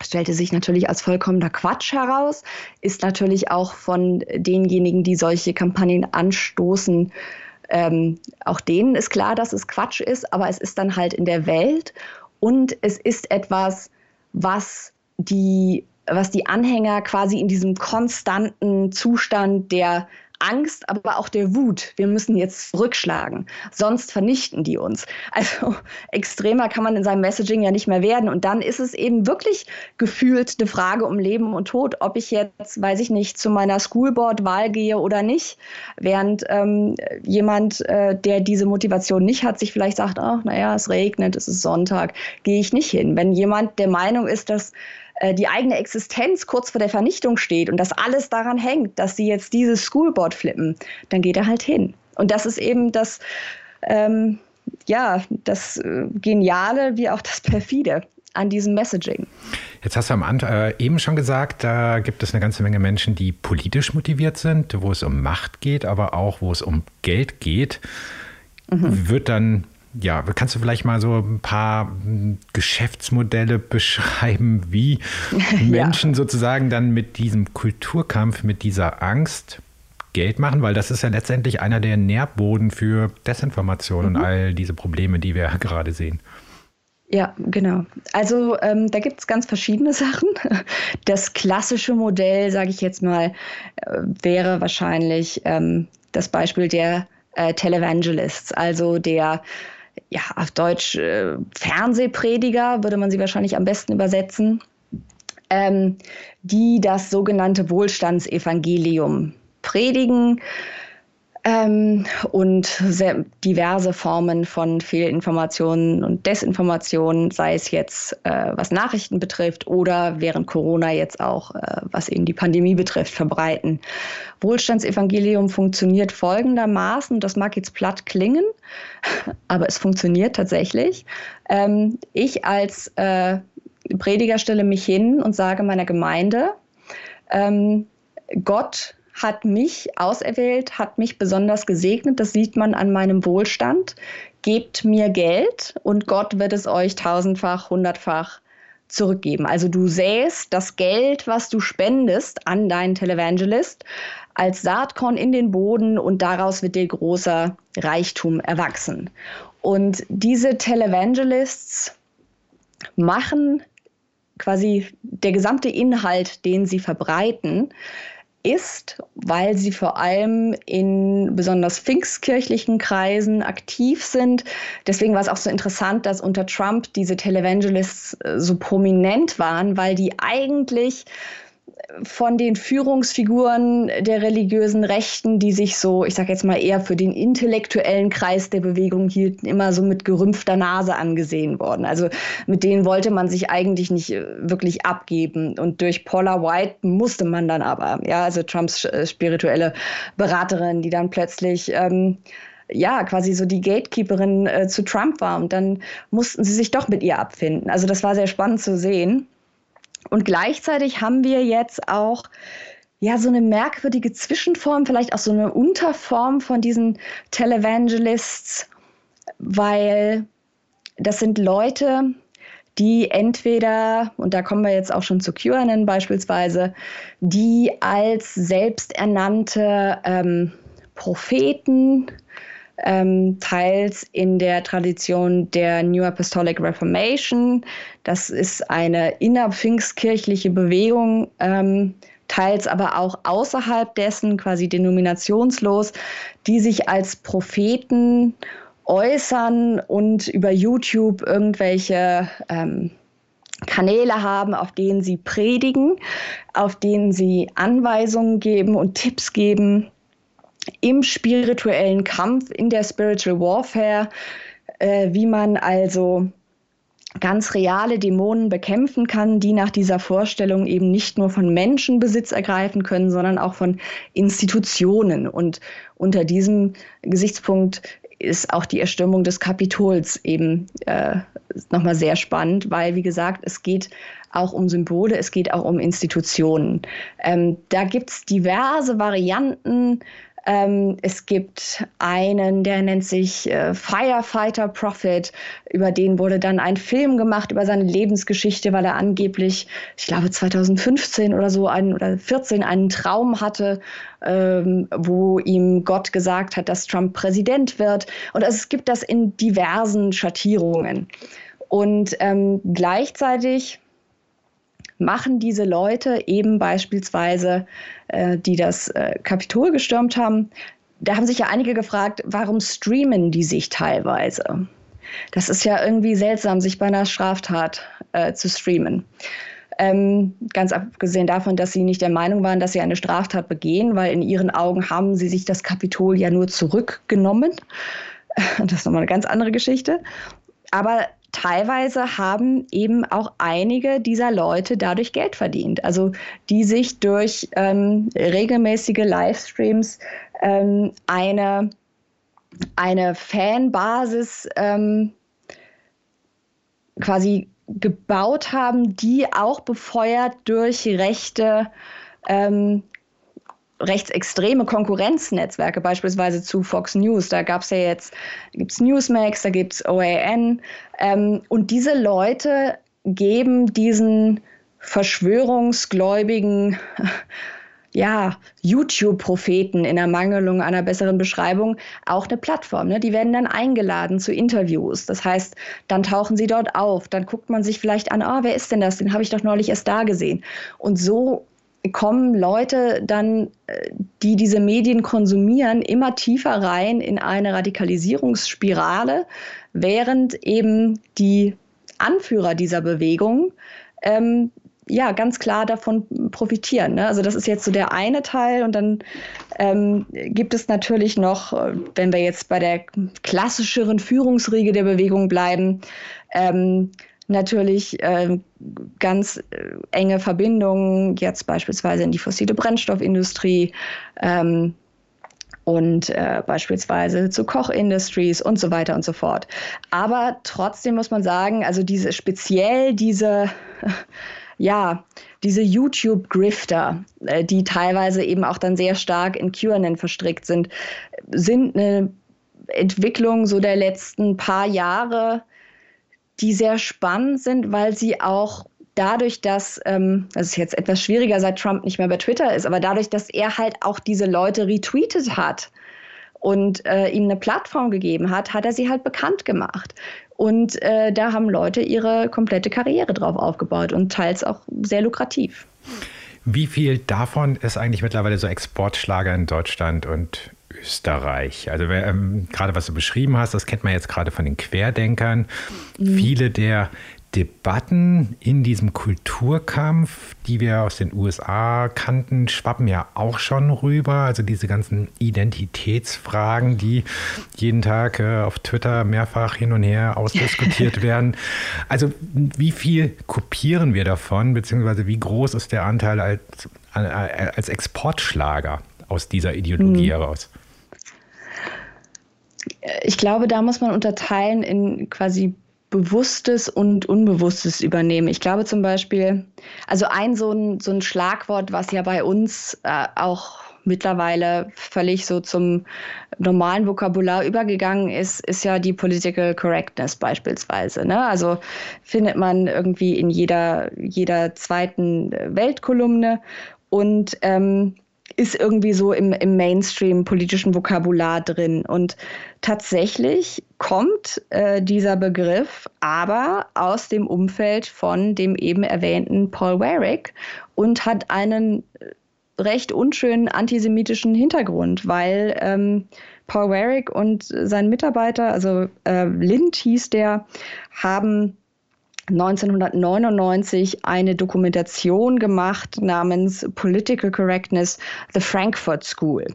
Stellte sich natürlich als vollkommener Quatsch heraus, ist natürlich auch von denjenigen, die solche Kampagnen anstoßen, ähm, auch denen ist klar, dass es Quatsch ist, aber es ist dann halt in der Welt und es ist etwas, was die was die Anhänger quasi in diesem konstanten Zustand der Angst, aber auch der Wut. Wir müssen jetzt zurückschlagen, sonst vernichten die uns. Also <laughs> extremer kann man in seinem Messaging ja nicht mehr werden. Und dann ist es eben wirklich gefühlt eine Frage um Leben und Tod, ob ich jetzt, weiß ich nicht, zu meiner Schoolboard-Wahl gehe oder nicht. Während ähm, jemand, äh, der diese Motivation nicht hat, sich vielleicht sagt, ach, naja, es regnet, es ist Sonntag, gehe ich nicht hin. Wenn jemand der Meinung ist, dass die eigene Existenz kurz vor der Vernichtung steht und dass alles daran hängt, dass sie jetzt dieses Schoolboard flippen, dann geht er halt hin. Und das ist eben das, ähm, ja, das äh, Geniale wie auch das Perfide an diesem Messaging. Jetzt hast du am Anfang äh, eben schon gesagt, da gibt es eine ganze Menge Menschen, die politisch motiviert sind, wo es um Macht geht, aber auch wo es um Geld geht. Mhm. Wird dann ja, kannst du vielleicht mal so ein paar hm, Geschäftsmodelle <laughs> beschreiben, wie <laughs> Menschen ja. sozusagen dann mit diesem Kulturkampf, mit dieser Angst Geld machen? Weil das ist ja letztendlich einer der Nährboden für Desinformation mhm. und all diese Probleme, die wir <laughs> gerade sehen. Ja, genau. Also ähm, da gibt es ganz verschiedene Sachen. Das klassische Modell, sage ich jetzt mal, äh, wäre wahrscheinlich ähm, das Beispiel der äh, Televangelists, also der ja, auf Deutsch äh, Fernsehprediger, würde man sie wahrscheinlich am besten übersetzen, ähm, die das sogenannte Wohlstandsevangelium predigen ähm, und sehr diverse Formen von Fehlinformationen und Desinformationen, sei es jetzt äh, was Nachrichten betrifft oder während Corona jetzt auch, äh, was eben die Pandemie betrifft, verbreiten. Wohlstandsevangelium funktioniert folgendermaßen, das mag jetzt platt klingen, <laughs> aber es funktioniert tatsächlich. Ähm, ich als äh, Prediger stelle mich hin und sage meiner Gemeinde, ähm, Gott hat mich auserwählt, hat mich besonders gesegnet. Das sieht man an meinem Wohlstand. Gebt mir Geld und Gott wird es euch tausendfach, hundertfach zurückgeben. Also du säst das Geld, was du spendest an deinen Televangelist, als Saatkorn in den Boden und daraus wird dir großer Reichtum erwachsen. Und diese Televangelists machen quasi der gesamte Inhalt, den sie verbreiten, ist, weil sie vor allem in besonders pfingstkirchlichen Kreisen aktiv sind. Deswegen war es auch so interessant, dass unter Trump diese Televangelists äh, so prominent waren, weil die eigentlich von den Führungsfiguren der religiösen Rechten, die sich so, ich sage jetzt mal eher für den intellektuellen Kreis der Bewegung hielten, immer so mit gerümpfter Nase angesehen worden. Also mit denen wollte man sich eigentlich nicht äh, wirklich abgeben. Und durch Paula White musste man dann aber, ja, also Trumps äh, spirituelle Beraterin, die dann plötzlich ähm, ja, quasi so die Gatekeeperin äh, zu Trump war. Und dann mussten sie sich doch mit ihr abfinden. Also das war sehr spannend zu sehen. Und gleichzeitig haben wir jetzt auch ja so eine merkwürdige Zwischenform, vielleicht auch so eine Unterform von diesen Televangelists, weil das sind Leute, die entweder, und da kommen wir jetzt auch schon zu QAnon beispielsweise, die als selbsternannte ähm, Propheten ähm, teils in der Tradition der New Apostolic Reformation. Das ist eine innerpfingstkirchliche Bewegung, ähm, teils aber auch außerhalb dessen, quasi denominationslos, die sich als Propheten äußern und über YouTube irgendwelche ähm, Kanäle haben, auf denen sie predigen, auf denen sie Anweisungen geben und Tipps geben im spirituellen Kampf, in der Spiritual Warfare, äh, wie man also ganz reale Dämonen bekämpfen kann, die nach dieser Vorstellung eben nicht nur von Menschen Besitz ergreifen können, sondern auch von Institutionen. Und unter diesem Gesichtspunkt ist auch die Erstürmung des Kapitols eben äh, nochmal sehr spannend, weil, wie gesagt, es geht auch um Symbole, es geht auch um Institutionen. Ähm, da gibt es diverse Varianten ähm, es gibt einen, der nennt sich äh, Firefighter Prophet. Über den wurde dann ein Film gemacht über seine Lebensgeschichte, weil er angeblich, ich glaube 2015 oder so, ein, oder 14 einen Traum hatte, ähm, wo ihm Gott gesagt hat, dass Trump Präsident wird. Und es gibt das in diversen Schattierungen. Und ähm, gleichzeitig machen diese Leute eben beispielsweise, äh, die das äh, Kapitol gestürmt haben, da haben sich ja einige gefragt, warum streamen die sich teilweise? Das ist ja irgendwie seltsam, sich bei einer Straftat äh, zu streamen. Ähm, ganz abgesehen davon, dass sie nicht der Meinung waren, dass sie eine Straftat begehen, weil in ihren Augen haben sie sich das Kapitol ja nur zurückgenommen. <laughs> Das ist nochmal eine ganz andere Geschichte. Aber teilweise haben eben auch einige dieser Leute dadurch Geld verdient. Also die sich durch ähm, regelmäßige Livestreams ähm, eine, eine Fanbasis ähm, quasi gebaut haben, die auch befeuert durch rechte ähm, rechtsextreme Konkurrenznetzwerke, beispielsweise zu Fox News. Da gab es ja jetzt, gibt's Newsmax, da gibt es OAN. Ähm, und diese Leute geben diesen verschwörungsgläubigen <laughs> ja, YouTube-Propheten in Ermangelung einer besseren Beschreibung auch eine Plattform. Ne? Die werden dann eingeladen zu Interviews. Das heißt, dann tauchen sie dort auf. Dann guckt man sich vielleicht an, oh, wer ist denn das? Den habe ich doch neulich erst da gesehen. Und so kommen Leute dann, äh, die diese Medien konsumieren, immer tiefer rein in eine Radikalisierungsspirale, während eben die Anführer dieser Bewegung ähm, ja ganz klar davon profitieren. Ne? Also das ist jetzt so der eine Teil und dann ähm, gibt es natürlich noch, äh, wenn wir jetzt bei der klassischeren Führungsriege der Bewegung bleiben, ähm, natürlich äh, ganz enge Verbindungen, jetzt beispielsweise in die fossile Brennstoffindustrie ähm, und äh, beispielsweise zu Kochindustries und so weiter und so fort. Aber trotzdem muss man sagen, also diese speziell diese <laughs> ja, diese YouTube-Grifter, äh, die teilweise eben auch dann sehr stark in QAnon verstrickt sind, sind eine Entwicklung so der letzten paar Jahre, die sehr spannend sind, weil sie auch dadurch, dass, ähm, das ist jetzt etwas schwieriger, seit Trump nicht mehr bei Twitter ist, aber dadurch, dass er halt auch diese Leute retweetet hat und äh, ihnen eine Plattform gegeben hat, hat er sie halt bekannt gemacht. Und äh, da haben Leute ihre komplette Karriere drauf aufgebaut und teils auch sehr lukrativ. Wie viel davon ist eigentlich mittlerweile so Exportschlager in Deutschland und Österreich? Also ähm, gerade was du beschrieben hast, das kennt man jetzt gerade von den Querdenkern. Mhm. Viele der Debatten in diesem Kulturkampf, die wir aus den USA kannten, schwappen ja auch schon rüber. Also diese ganzen Identitätsfragen, die jeden Tag äh, auf Twitter mehrfach hin und her ausdiskutiert <laughs> werden. Also wie viel kopieren wir davon, beziehungsweise wie groß ist der Anteil als, äh, als Exportschlager aus dieser Ideologie mhm. heraus? Ich glaube, da muss man unterteilen in quasi Bewusstes und Unbewusstes übernehmen. Ich glaube zum Beispiel, also ein so ein, so ein Schlagwort, was ja bei uns äh, auch mittlerweile völlig so zum normalen Vokabular übergegangen ist, ist ja die Political Correctness beispielsweise. Ne? Also findet man irgendwie in jeder, jeder zweiten Weltkolumne und ähm, ist irgendwie so im, im Mainstream-politischen Vokabular drin. Und tatsächlich kommt äh, dieser Begriff aber aus dem Umfeld von dem eben erwähnten Paul Warwick und hat einen recht unschönen antisemitischen Hintergrund, weil ähm, Paul Warwick und sein Mitarbeiter, also äh, Lind hieß der, haben 1999 eine Dokumentation gemacht namens Political Correctness, The Frankfurt School.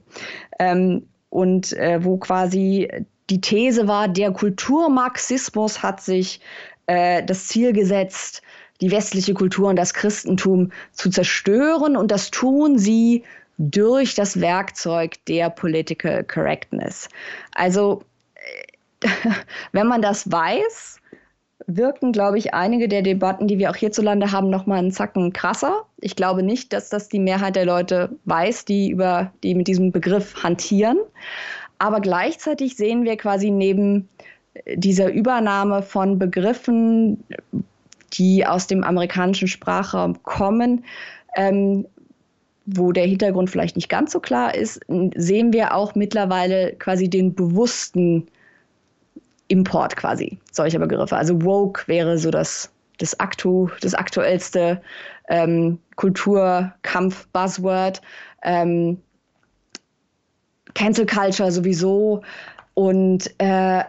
Ähm, und äh, wo quasi die These war, der Kulturmarxismus hat sich äh, das Ziel gesetzt, die westliche Kultur und das Christentum zu zerstören. Und das tun sie durch das Werkzeug der Political Correctness. Also, äh, <laughs> wenn man das weiß, wirken, glaube ich, einige der Debatten, die wir auch hierzulande haben, noch mal einen Zacken krasser. Ich glaube nicht, dass das die Mehrheit der Leute weiß, die über die mit diesem Begriff hantieren. Aber gleichzeitig sehen wir quasi neben dieser Übernahme von Begriffen, die aus dem amerikanischen Sprachraum kommen, ähm, wo der Hintergrund vielleicht nicht ganz so klar ist, sehen wir auch mittlerweile quasi den bewussten Import quasi solcher Begriffe. Also woke wäre so das, das, aktu, das aktuellste ähm, Kulturkampf-Buzzword. Ähm, Cancel Culture sowieso. Und äh,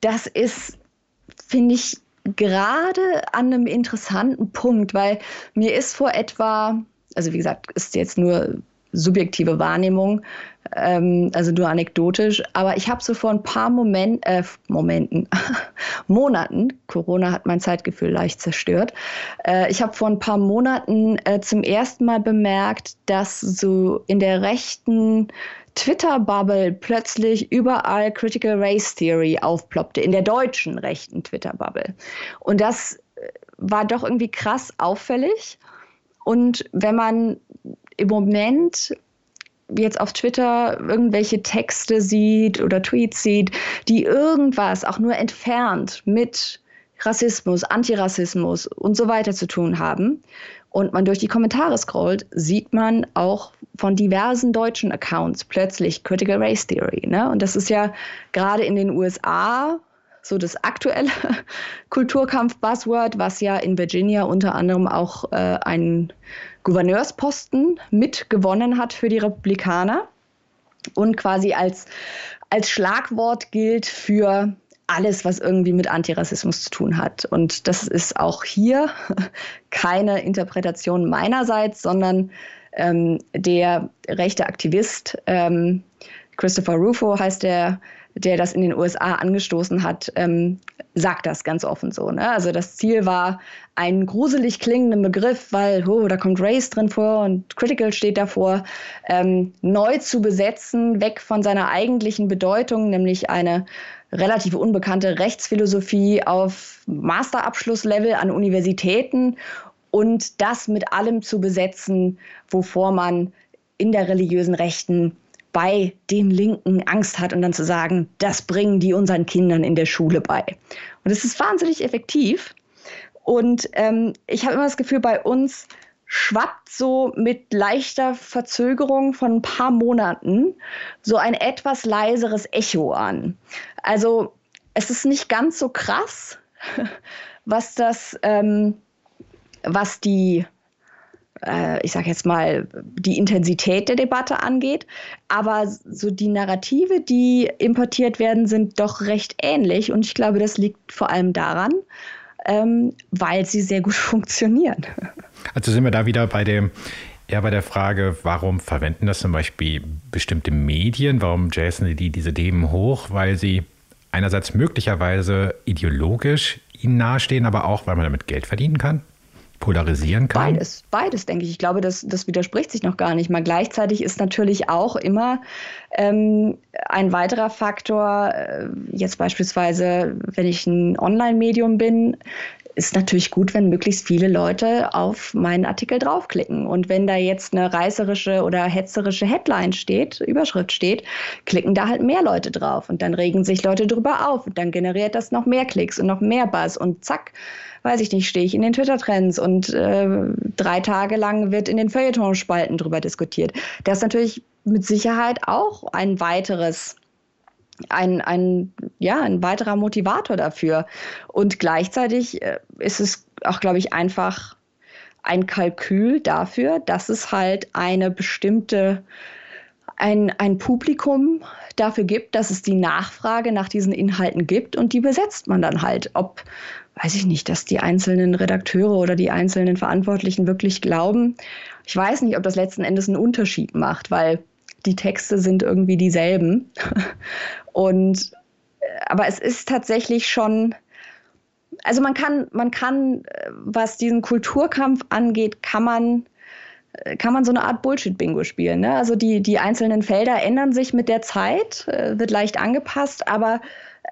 das ist, finde ich, gerade an einem interessanten Punkt, weil mir ist vor etwa, also wie gesagt, ist jetzt nur subjektive Wahrnehmung, ähm, also nur anekdotisch. Aber ich habe so vor ein paar Moment, äh, Momenten, <laughs> Monaten, Corona hat mein Zeitgefühl leicht zerstört, äh, ich habe vor ein paar Monaten äh, zum ersten Mal bemerkt, dass so in der rechten Twitter-Bubble plötzlich überall Critical Race Theory aufploppte, in der deutschen rechten Twitter-Bubble. Und das äh, war doch irgendwie krass auffällig. Und wenn man im Moment jetzt auf Twitter irgendwelche Texte sieht oder Tweets sieht, die irgendwas auch nur entfernt mit Rassismus, Antirassismus und so weiter zu tun haben und man durch die Kommentare scrollt, sieht man auch von diversen deutschen Accounts plötzlich Critical Race Theory. Ne? Und das ist ja gerade in den USA so das aktuelle <laughs> Kulturkampf-Buzzword, was ja in Virginia unter anderem auch äh, einen Gouverneursposten mitgewonnen hat für die Republikaner und quasi als, als Schlagwort gilt für alles, was irgendwie mit Antirassismus zu tun hat. Und das ist auch hier <laughs> keine Interpretation meinerseits, sondern ähm, der rechte Aktivist ähm, Christopher Rufo heißt der, der das in den USA angestoßen hat, ähm, sagt das ganz offen so. Ne? Also das Ziel war, einen gruselig klingenden Begriff, weil oh, da kommt Race drin vor und Critical steht davor, ähm, neu zu besetzen, weg von seiner eigentlichen Bedeutung, nämlich eine relativ unbekannte Rechtsphilosophie auf Masterabschlusslevel an Universitäten und das mit allem zu besetzen, wovor man in der religiösen Rechten bei den Linken Angst hat und dann zu sagen, das bringen die unseren Kindern in der Schule bei. Und es ist wahnsinnig effektiv. Und ähm, ich habe immer das Gefühl, bei uns schwappt so mit leichter Verzögerung von ein paar Monaten so ein etwas leiseres Echo an. Also es ist nicht ganz so krass, <laughs> was das, ähm, was die, äh, ich sage jetzt mal, die Intensität der Debatte angeht. Aber so die Narrative, die importiert werden, sind doch recht ähnlich. Und ich glaube, das liegt vor allem daran, ähm, weil sie sehr gut <laughs> funktionieren. Also sind wir da wieder bei dem eher bei der Frage, warum verwenden das zum Beispiel bestimmte Medien? Warum jassen die diese Themen hoch? Weil sie einerseits möglicherweise ideologisch ihnen nahestehen, aber auch, weil man damit Geld verdienen kann? Polarisieren kann? Beides, beides, denke ich. Ich glaube, das, das widerspricht sich noch gar nicht mal. Gleichzeitig ist natürlich auch immer ähm, ein weiterer Faktor, äh, jetzt beispielsweise, wenn ich ein Online-Medium bin, ist natürlich gut, wenn möglichst viele Leute auf meinen Artikel draufklicken. Und wenn da jetzt eine reißerische oder hetzerische Headline steht, Überschrift steht, klicken da halt mehr Leute drauf. Und dann regen sich Leute drüber auf. Und dann generiert das noch mehr Klicks und noch mehr Buzz. Und zack, weiß ich nicht, stehe ich in den Twitter-Trends und äh, drei Tage lang wird in den Feuilleton-Spalten drüber diskutiert. Das ist natürlich mit Sicherheit auch ein weiteres ein, ein, ja, ein weiterer Motivator dafür. Und gleichzeitig äh, ist es auch, glaube ich, einfach ein Kalkül dafür, dass es halt eine bestimmte, ein, ein Publikum dafür gibt, dass es die Nachfrage nach diesen Inhalten gibt und die besetzt man dann halt. Ob, weiß ich nicht, dass die einzelnen Redakteure oder die einzelnen Verantwortlichen wirklich glauben. Ich weiß nicht, ob das letzten Endes einen Unterschied macht, weil die Texte sind irgendwie dieselben. <laughs> Und äh, aber es ist tatsächlich schon, also man kann, man kann, äh, was diesen Kulturkampf angeht, kann man, äh, kann man so eine Art Bullshit-Bingo spielen. Ne? Also die, die einzelnen Felder ändern sich mit der Zeit, wird leicht angepasst, aber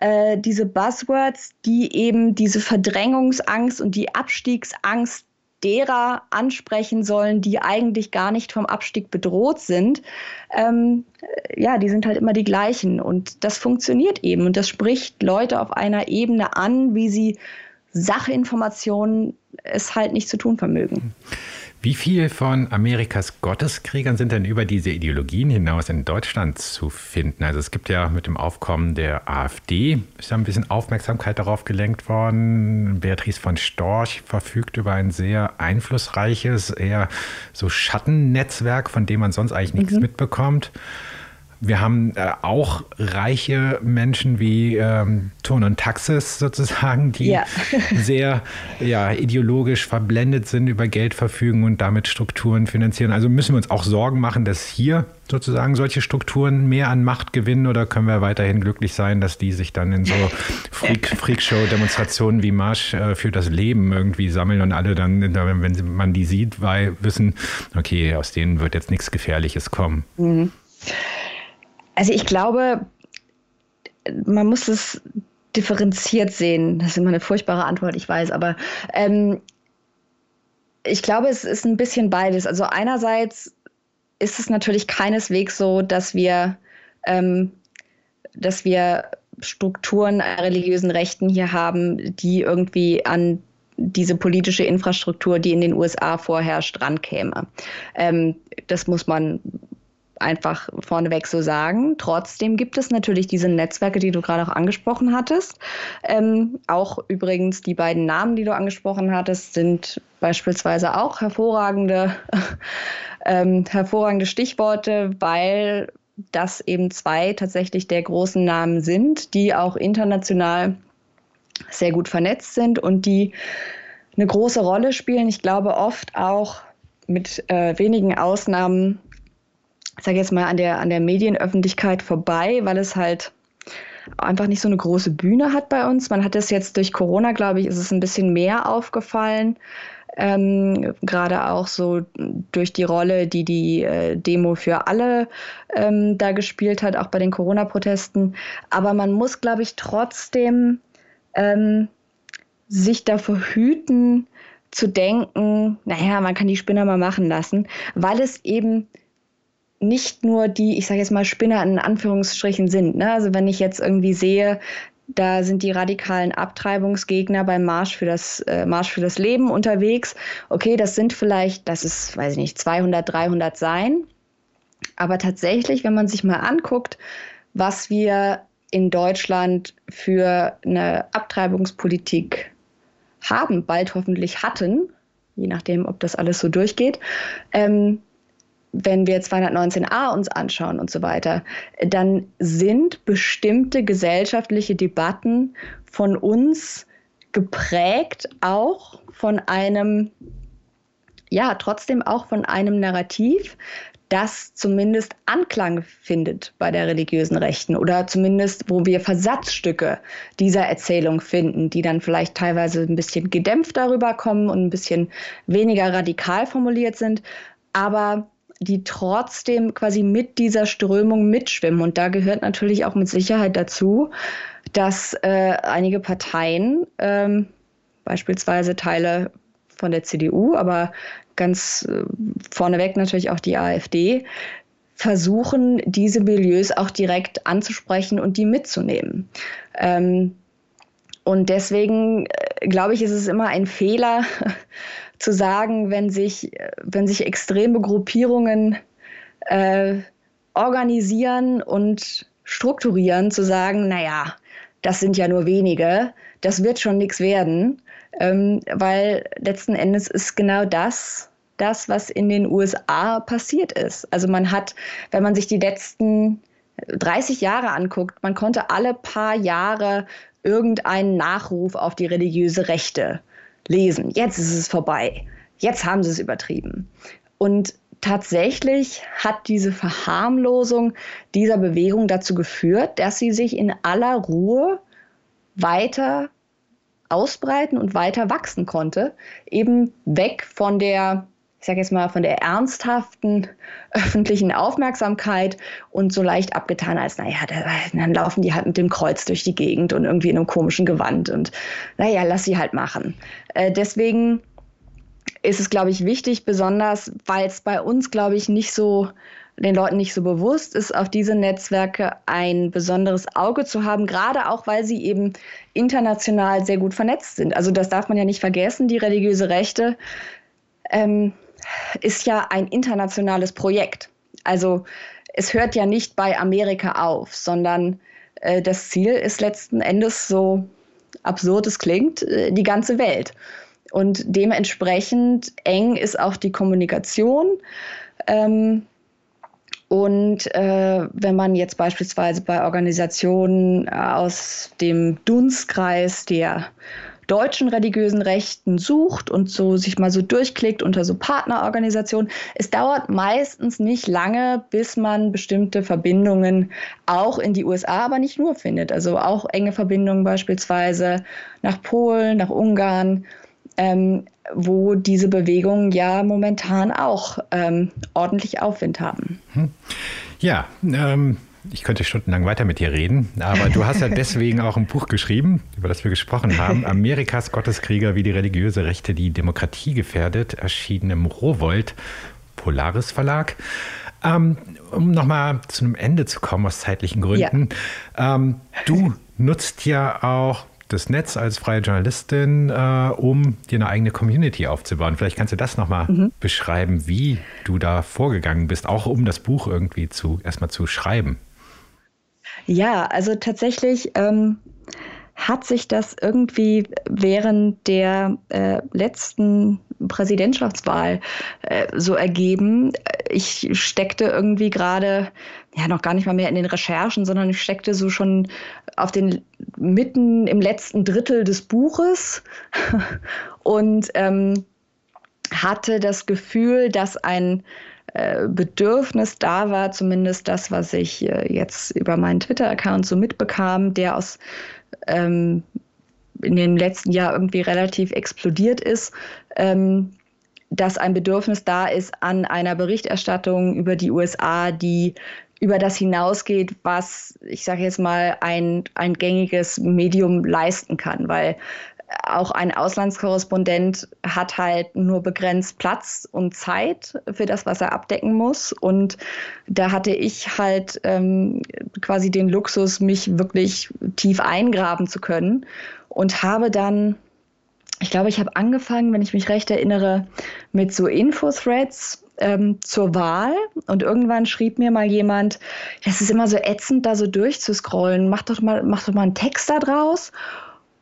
äh, diese Buzzwords, die eben diese Verdrängungsangst und die Abstiegsangst derer ansprechen sollen, die eigentlich gar nicht vom Abstieg bedroht sind, ähm, ja, die sind halt immer die gleichen. Und das funktioniert eben. Und das spricht Leute auf einer Ebene an, wie sie Sachinformationen es halt nicht zu tun vermögen. Wie viel von Amerikas Gotteskriegern sind denn über diese Ideologien hinaus in Deutschland zu finden? Also es gibt ja mit dem Aufkommen der AfD, ist ja ein bisschen Aufmerksamkeit darauf gelenkt worden. Beatrice von Storch verfügt über ein sehr einflussreiches, eher so Schattennetzwerk, von dem man sonst eigentlich nichts mhm. mitbekommt. Wir haben äh, auch reiche Menschen wie ähm, Ton und Taxis sozusagen, die ja. <laughs> sehr ja, ideologisch verblendet sind, über Geld verfügen und damit Strukturen finanzieren. Also müssen wir uns auch Sorgen machen, dass hier sozusagen solche Strukturen mehr an Macht gewinnen oder können wir weiterhin glücklich sein, dass die sich dann in so <laughs> Freak, Freakshow-Demonstrationen wie Marsch äh, für das Leben irgendwie sammeln und alle dann, wenn man die sieht, weil wissen, okay, aus denen wird jetzt nichts Gefährliches kommen. Mhm. Also ich glaube, man muss es differenziert sehen. Das ist immer eine furchtbare Antwort, ich weiß, aber ähm, ich glaube, es ist ein bisschen beides. Also einerseits ist es natürlich keineswegs so, dass wir, ähm, dass wir Strukturen religiösen Rechten hier haben, die irgendwie an diese politische Infrastruktur, die in den USA vorherrscht, rankäme. Ähm, das muss man einfach vorneweg so sagen. Trotzdem gibt es natürlich diese Netzwerke, die du gerade auch angesprochen hattest. Ähm, auch übrigens die beiden Namen, die du angesprochen hattest, sind beispielsweise auch hervorragende, <laughs> ähm, hervorragende Stichworte, weil das eben zwei tatsächlich der großen Namen sind, die auch international sehr gut vernetzt sind und die eine große Rolle spielen. Ich glaube oft auch mit äh, wenigen Ausnahmen sage jetzt mal, an der, an der Medienöffentlichkeit vorbei, weil es halt einfach nicht so eine große Bühne hat bei uns. Man hat es jetzt durch Corona, glaube ich, ist es ein bisschen mehr aufgefallen. Ähm, Gerade auch so durch die Rolle, die die äh, Demo für alle ähm, da gespielt hat, auch bei den Corona-Protesten. Aber man muss, glaube ich, trotzdem ähm, sich davor hüten, zu denken, naja, man kann die Spinner mal machen lassen, weil es eben nicht nur die, ich sage jetzt mal, Spinner in Anführungsstrichen sind. Ne? Also wenn ich jetzt irgendwie sehe, da sind die radikalen Abtreibungsgegner beim Marsch für das äh, Marsch für das Leben unterwegs. Okay, das sind vielleicht, das ist, weiß ich nicht, 200, 300 sein. Aber tatsächlich, wenn man sich mal anguckt, was wir in Deutschland für eine Abtreibungspolitik haben, bald hoffentlich hatten, je nachdem, ob das alles so durchgeht. Ähm, wenn wir 219a uns anschauen und so weiter, dann sind bestimmte gesellschaftliche Debatten von uns geprägt auch von einem, ja, trotzdem auch von einem Narrativ, das zumindest Anklang findet bei der religiösen Rechten oder zumindest, wo wir Versatzstücke dieser Erzählung finden, die dann vielleicht teilweise ein bisschen gedämpft darüber kommen und ein bisschen weniger radikal formuliert sind, aber die trotzdem quasi mit dieser Strömung mitschwimmen. Und da gehört natürlich auch mit Sicherheit dazu, dass äh, einige Parteien, ähm, beispielsweise Teile von der CDU, aber ganz äh, vorneweg natürlich auch die AfD, versuchen, diese Milieus auch direkt anzusprechen und die mitzunehmen. Ähm, und deswegen äh, glaube ich, ist es immer ein Fehler <laughs> zu sagen, wenn sich, wenn sich extreme Gruppierungen äh, organisieren und strukturieren, zu sagen, naja, das sind ja nur wenige, das wird schon nichts werden, ähm, weil letzten Endes ist genau das, das, was in den USA passiert ist. Also man hat, wenn man sich die letzten 30 Jahre anguckt, man konnte alle paar Jahre irgendeinen Nachruf auf die religiöse Rechte lesen. Jetzt ist es vorbei. Jetzt haben sie es übertrieben. Und tatsächlich hat diese Verharmlosung dieser Bewegung dazu geführt, dass sie sich in aller Ruhe weiter ausbreiten und weiter wachsen konnte, eben weg von der ich sage jetzt mal, von der ernsthaften <laughs> öffentlichen Aufmerksamkeit und so leicht abgetan als, naja, dann laufen die halt mit dem Kreuz durch die Gegend und irgendwie in einem komischen Gewand und naja, lass sie halt machen. Äh, deswegen ist es, glaube ich, wichtig, besonders weil es bei uns, glaube ich, nicht so den Leuten nicht so bewusst ist, auf diese Netzwerke ein besonderes Auge zu haben, gerade auch, weil sie eben international sehr gut vernetzt sind. Also das darf man ja nicht vergessen, die religiöse Rechte ähm, ist ja ein internationales Projekt. Also es hört ja nicht bei Amerika auf, sondern äh, das Ziel ist letzten Endes, so absurd es klingt, äh, die ganze Welt. Und dementsprechend eng ist auch die Kommunikation. Ähm, und äh, wenn man jetzt beispielsweise bei Organisationen aus dem Dunstkreis der deutschen religiösen Rechten sucht und so sich mal so durchklickt unter so Partnerorganisationen. Es dauert meistens nicht lange, bis man bestimmte Verbindungen auch in die USA, aber nicht nur findet. Also auch enge Verbindungen beispielsweise nach Polen, nach Ungarn. Ähm, wo diese Bewegungen ja momentan auch ähm, ordentlich Aufwind haben. Hm. Ja, ähm, ich könnte stundenlang weiter mit dir reden, aber du hast ja <laughs> deswegen auch ein Buch geschrieben, über das wir gesprochen haben. Amerikas Gotteskrieger, wie die religiöse Rechte die Demokratie gefährdet, erschienen im Rowold Polaris Verlag. Ähm, um nochmal zu einem Ende zu kommen, aus zeitlichen Gründen. Ja. Ähm, du nutzt ja auch das Netz als freie Journalistin, äh, um dir eine eigene Community aufzubauen. Vielleicht kannst du das nochmal mhm. beschreiben, wie du da vorgegangen bist, auch um das Buch irgendwie zu erstmal zu schreiben. Ja, also tatsächlich ähm, hat sich das irgendwie während der äh, letzten Präsidentschaftswahl äh, so ergeben. Ich steckte irgendwie gerade, ja, noch gar nicht mal mehr in den Recherchen, sondern ich steckte so schon auf den mitten im letzten Drittel des Buches <laughs> und ähm, hatte das Gefühl, dass ein Bedürfnis da war, zumindest das, was ich äh, jetzt über meinen Twitter-Account so mitbekam, der aus ähm, in dem letzten Jahr irgendwie relativ explodiert ist, ähm, dass ein Bedürfnis da ist an einer Berichterstattung über die USA, die über das hinausgeht, was ich sage jetzt mal ein, ein gängiges Medium leisten kann, weil auch ein Auslandskorrespondent hat halt nur begrenzt Platz und Zeit für das, was er abdecken muss. Und da hatte ich halt ähm, quasi den Luxus, mich wirklich tief eingraben zu können und habe dann, ich glaube, ich habe angefangen, wenn ich mich recht erinnere, mit so Info-Threads ähm, zur Wahl und irgendwann schrieb mir mal jemand, das ist immer so ätzend, da so durchzuscrollen. Mach doch mal, mach doch mal einen Text da draus.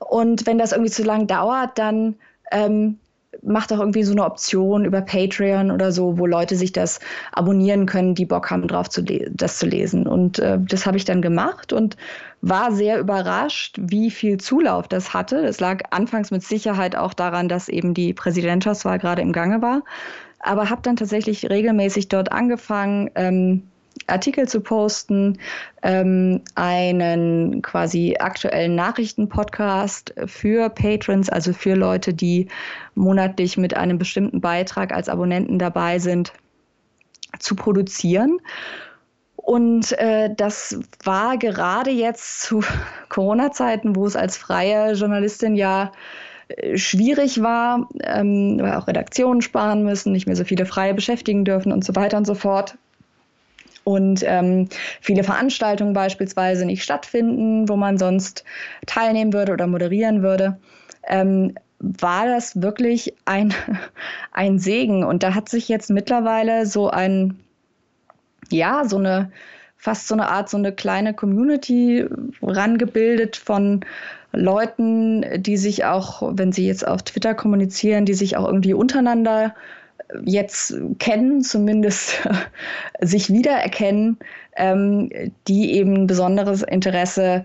Und wenn das irgendwie zu lang dauert, dann ähm, mach doch irgendwie so eine Option über Patreon oder so, wo Leute sich das abonnieren können, die Bock haben, drauf zu das zu lesen. Und äh, das habe ich dann gemacht und war sehr überrascht, wie viel Zulauf das hatte. Das lag anfangs mit Sicherheit auch daran, dass eben die Präsidentschaftswahl gerade im Gange war. Aber habe dann tatsächlich regelmäßig dort angefangen, ähm, Artikel zu posten, ähm, einen quasi aktuellen Nachrichtenpodcast für Patrons, also für Leute, die monatlich mit einem bestimmten Beitrag als Abonnenten dabei sind, zu produzieren. Und äh, das war gerade jetzt zu <laughs> Corona-Zeiten, wo es als freie Journalistin ja äh, schwierig war, ähm, weil auch Redaktionen sparen müssen, nicht mehr so viele Freie beschäftigen dürfen und so weiter und so fort. Und ähm, viele Veranstaltungen beispielsweise nicht stattfinden, wo man sonst teilnehmen würde oder moderieren würde. Ähm, war das wirklich ein, <laughs> ein Segen. Und da hat sich jetzt mittlerweile so ein ja, so eine, fast so eine Art, so eine kleine Community rangebildet von Leuten, die sich auch, wenn sie jetzt auf Twitter kommunizieren, die sich auch irgendwie untereinander jetzt kennen, zumindest <laughs> sich wiedererkennen, ähm, die eben besonderes Interesse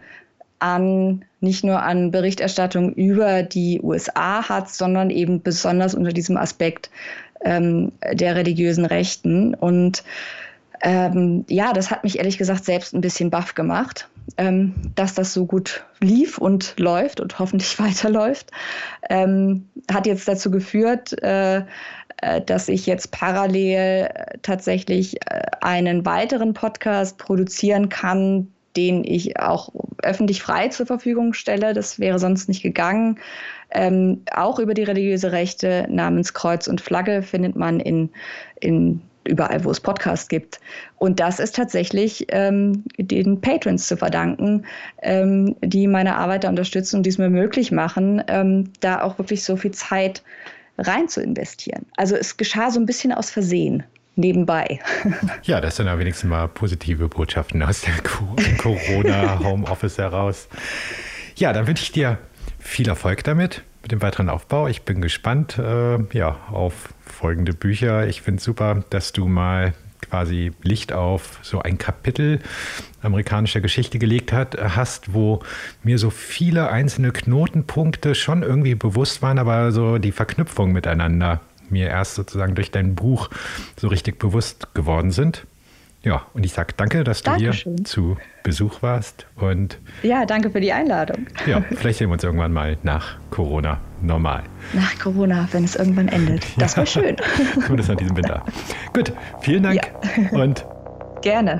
an nicht nur an Berichterstattung über die USA hat, sondern eben besonders unter diesem Aspekt ähm, der religiösen Rechten. Und ähm, ja, das hat mich ehrlich gesagt selbst ein bisschen baff gemacht, ähm, dass das so gut lief und läuft und hoffentlich <laughs> weiterläuft. Ähm, hat jetzt dazu geführt, äh, äh, dass ich jetzt parallel äh, tatsächlich äh, einen weiteren Podcast produzieren kann, den ich auch öffentlich frei zur Verfügung stelle. Das wäre sonst nicht gegangen. Ähm, auch über die religiöse Rechte namens Kreuz und Flagge findet man in, in überall, wo es Podcasts gibt. Und das ist tatsächlich ähm, den Patrons zu verdanken, ähm, die meine Arbeit da unterstützen und die es mir möglich machen, ähm, da auch wirklich so viel Zeit rein zu investieren. Also es geschah so ein bisschen aus Versehen nebenbei. <laughs> Ja, das sind ja wenigstens mal positive Botschaften aus der Corona-Homeoffice heraus. Ja, dann wünsche ich dir viel Erfolg damit, mit dem weiteren Aufbau. Ich bin gespannt äh, ja, auf folgende Bücher. Ich finde es super, dass du mal quasi Licht auf so ein Kapitel amerikanischer Geschichte gelegt hat, hast, wo mir so viele einzelne Knotenpunkte schon irgendwie bewusst waren, aber so die Verknüpfung miteinander mir erst sozusagen durch dein Buch so richtig bewusst geworden sind. Ja, und ich sage danke, dass du Dankeschön. hier zu Besuch warst. Und ja, danke für die Einladung. Ja, <laughs> vielleicht sehen wir uns irgendwann mal nach Corona normal. Nach Corona, wenn es irgendwann endet. Das wäre <laughs> schön. Zumindest an diesem Winter. Gut, vielen Dank ja. und gerne.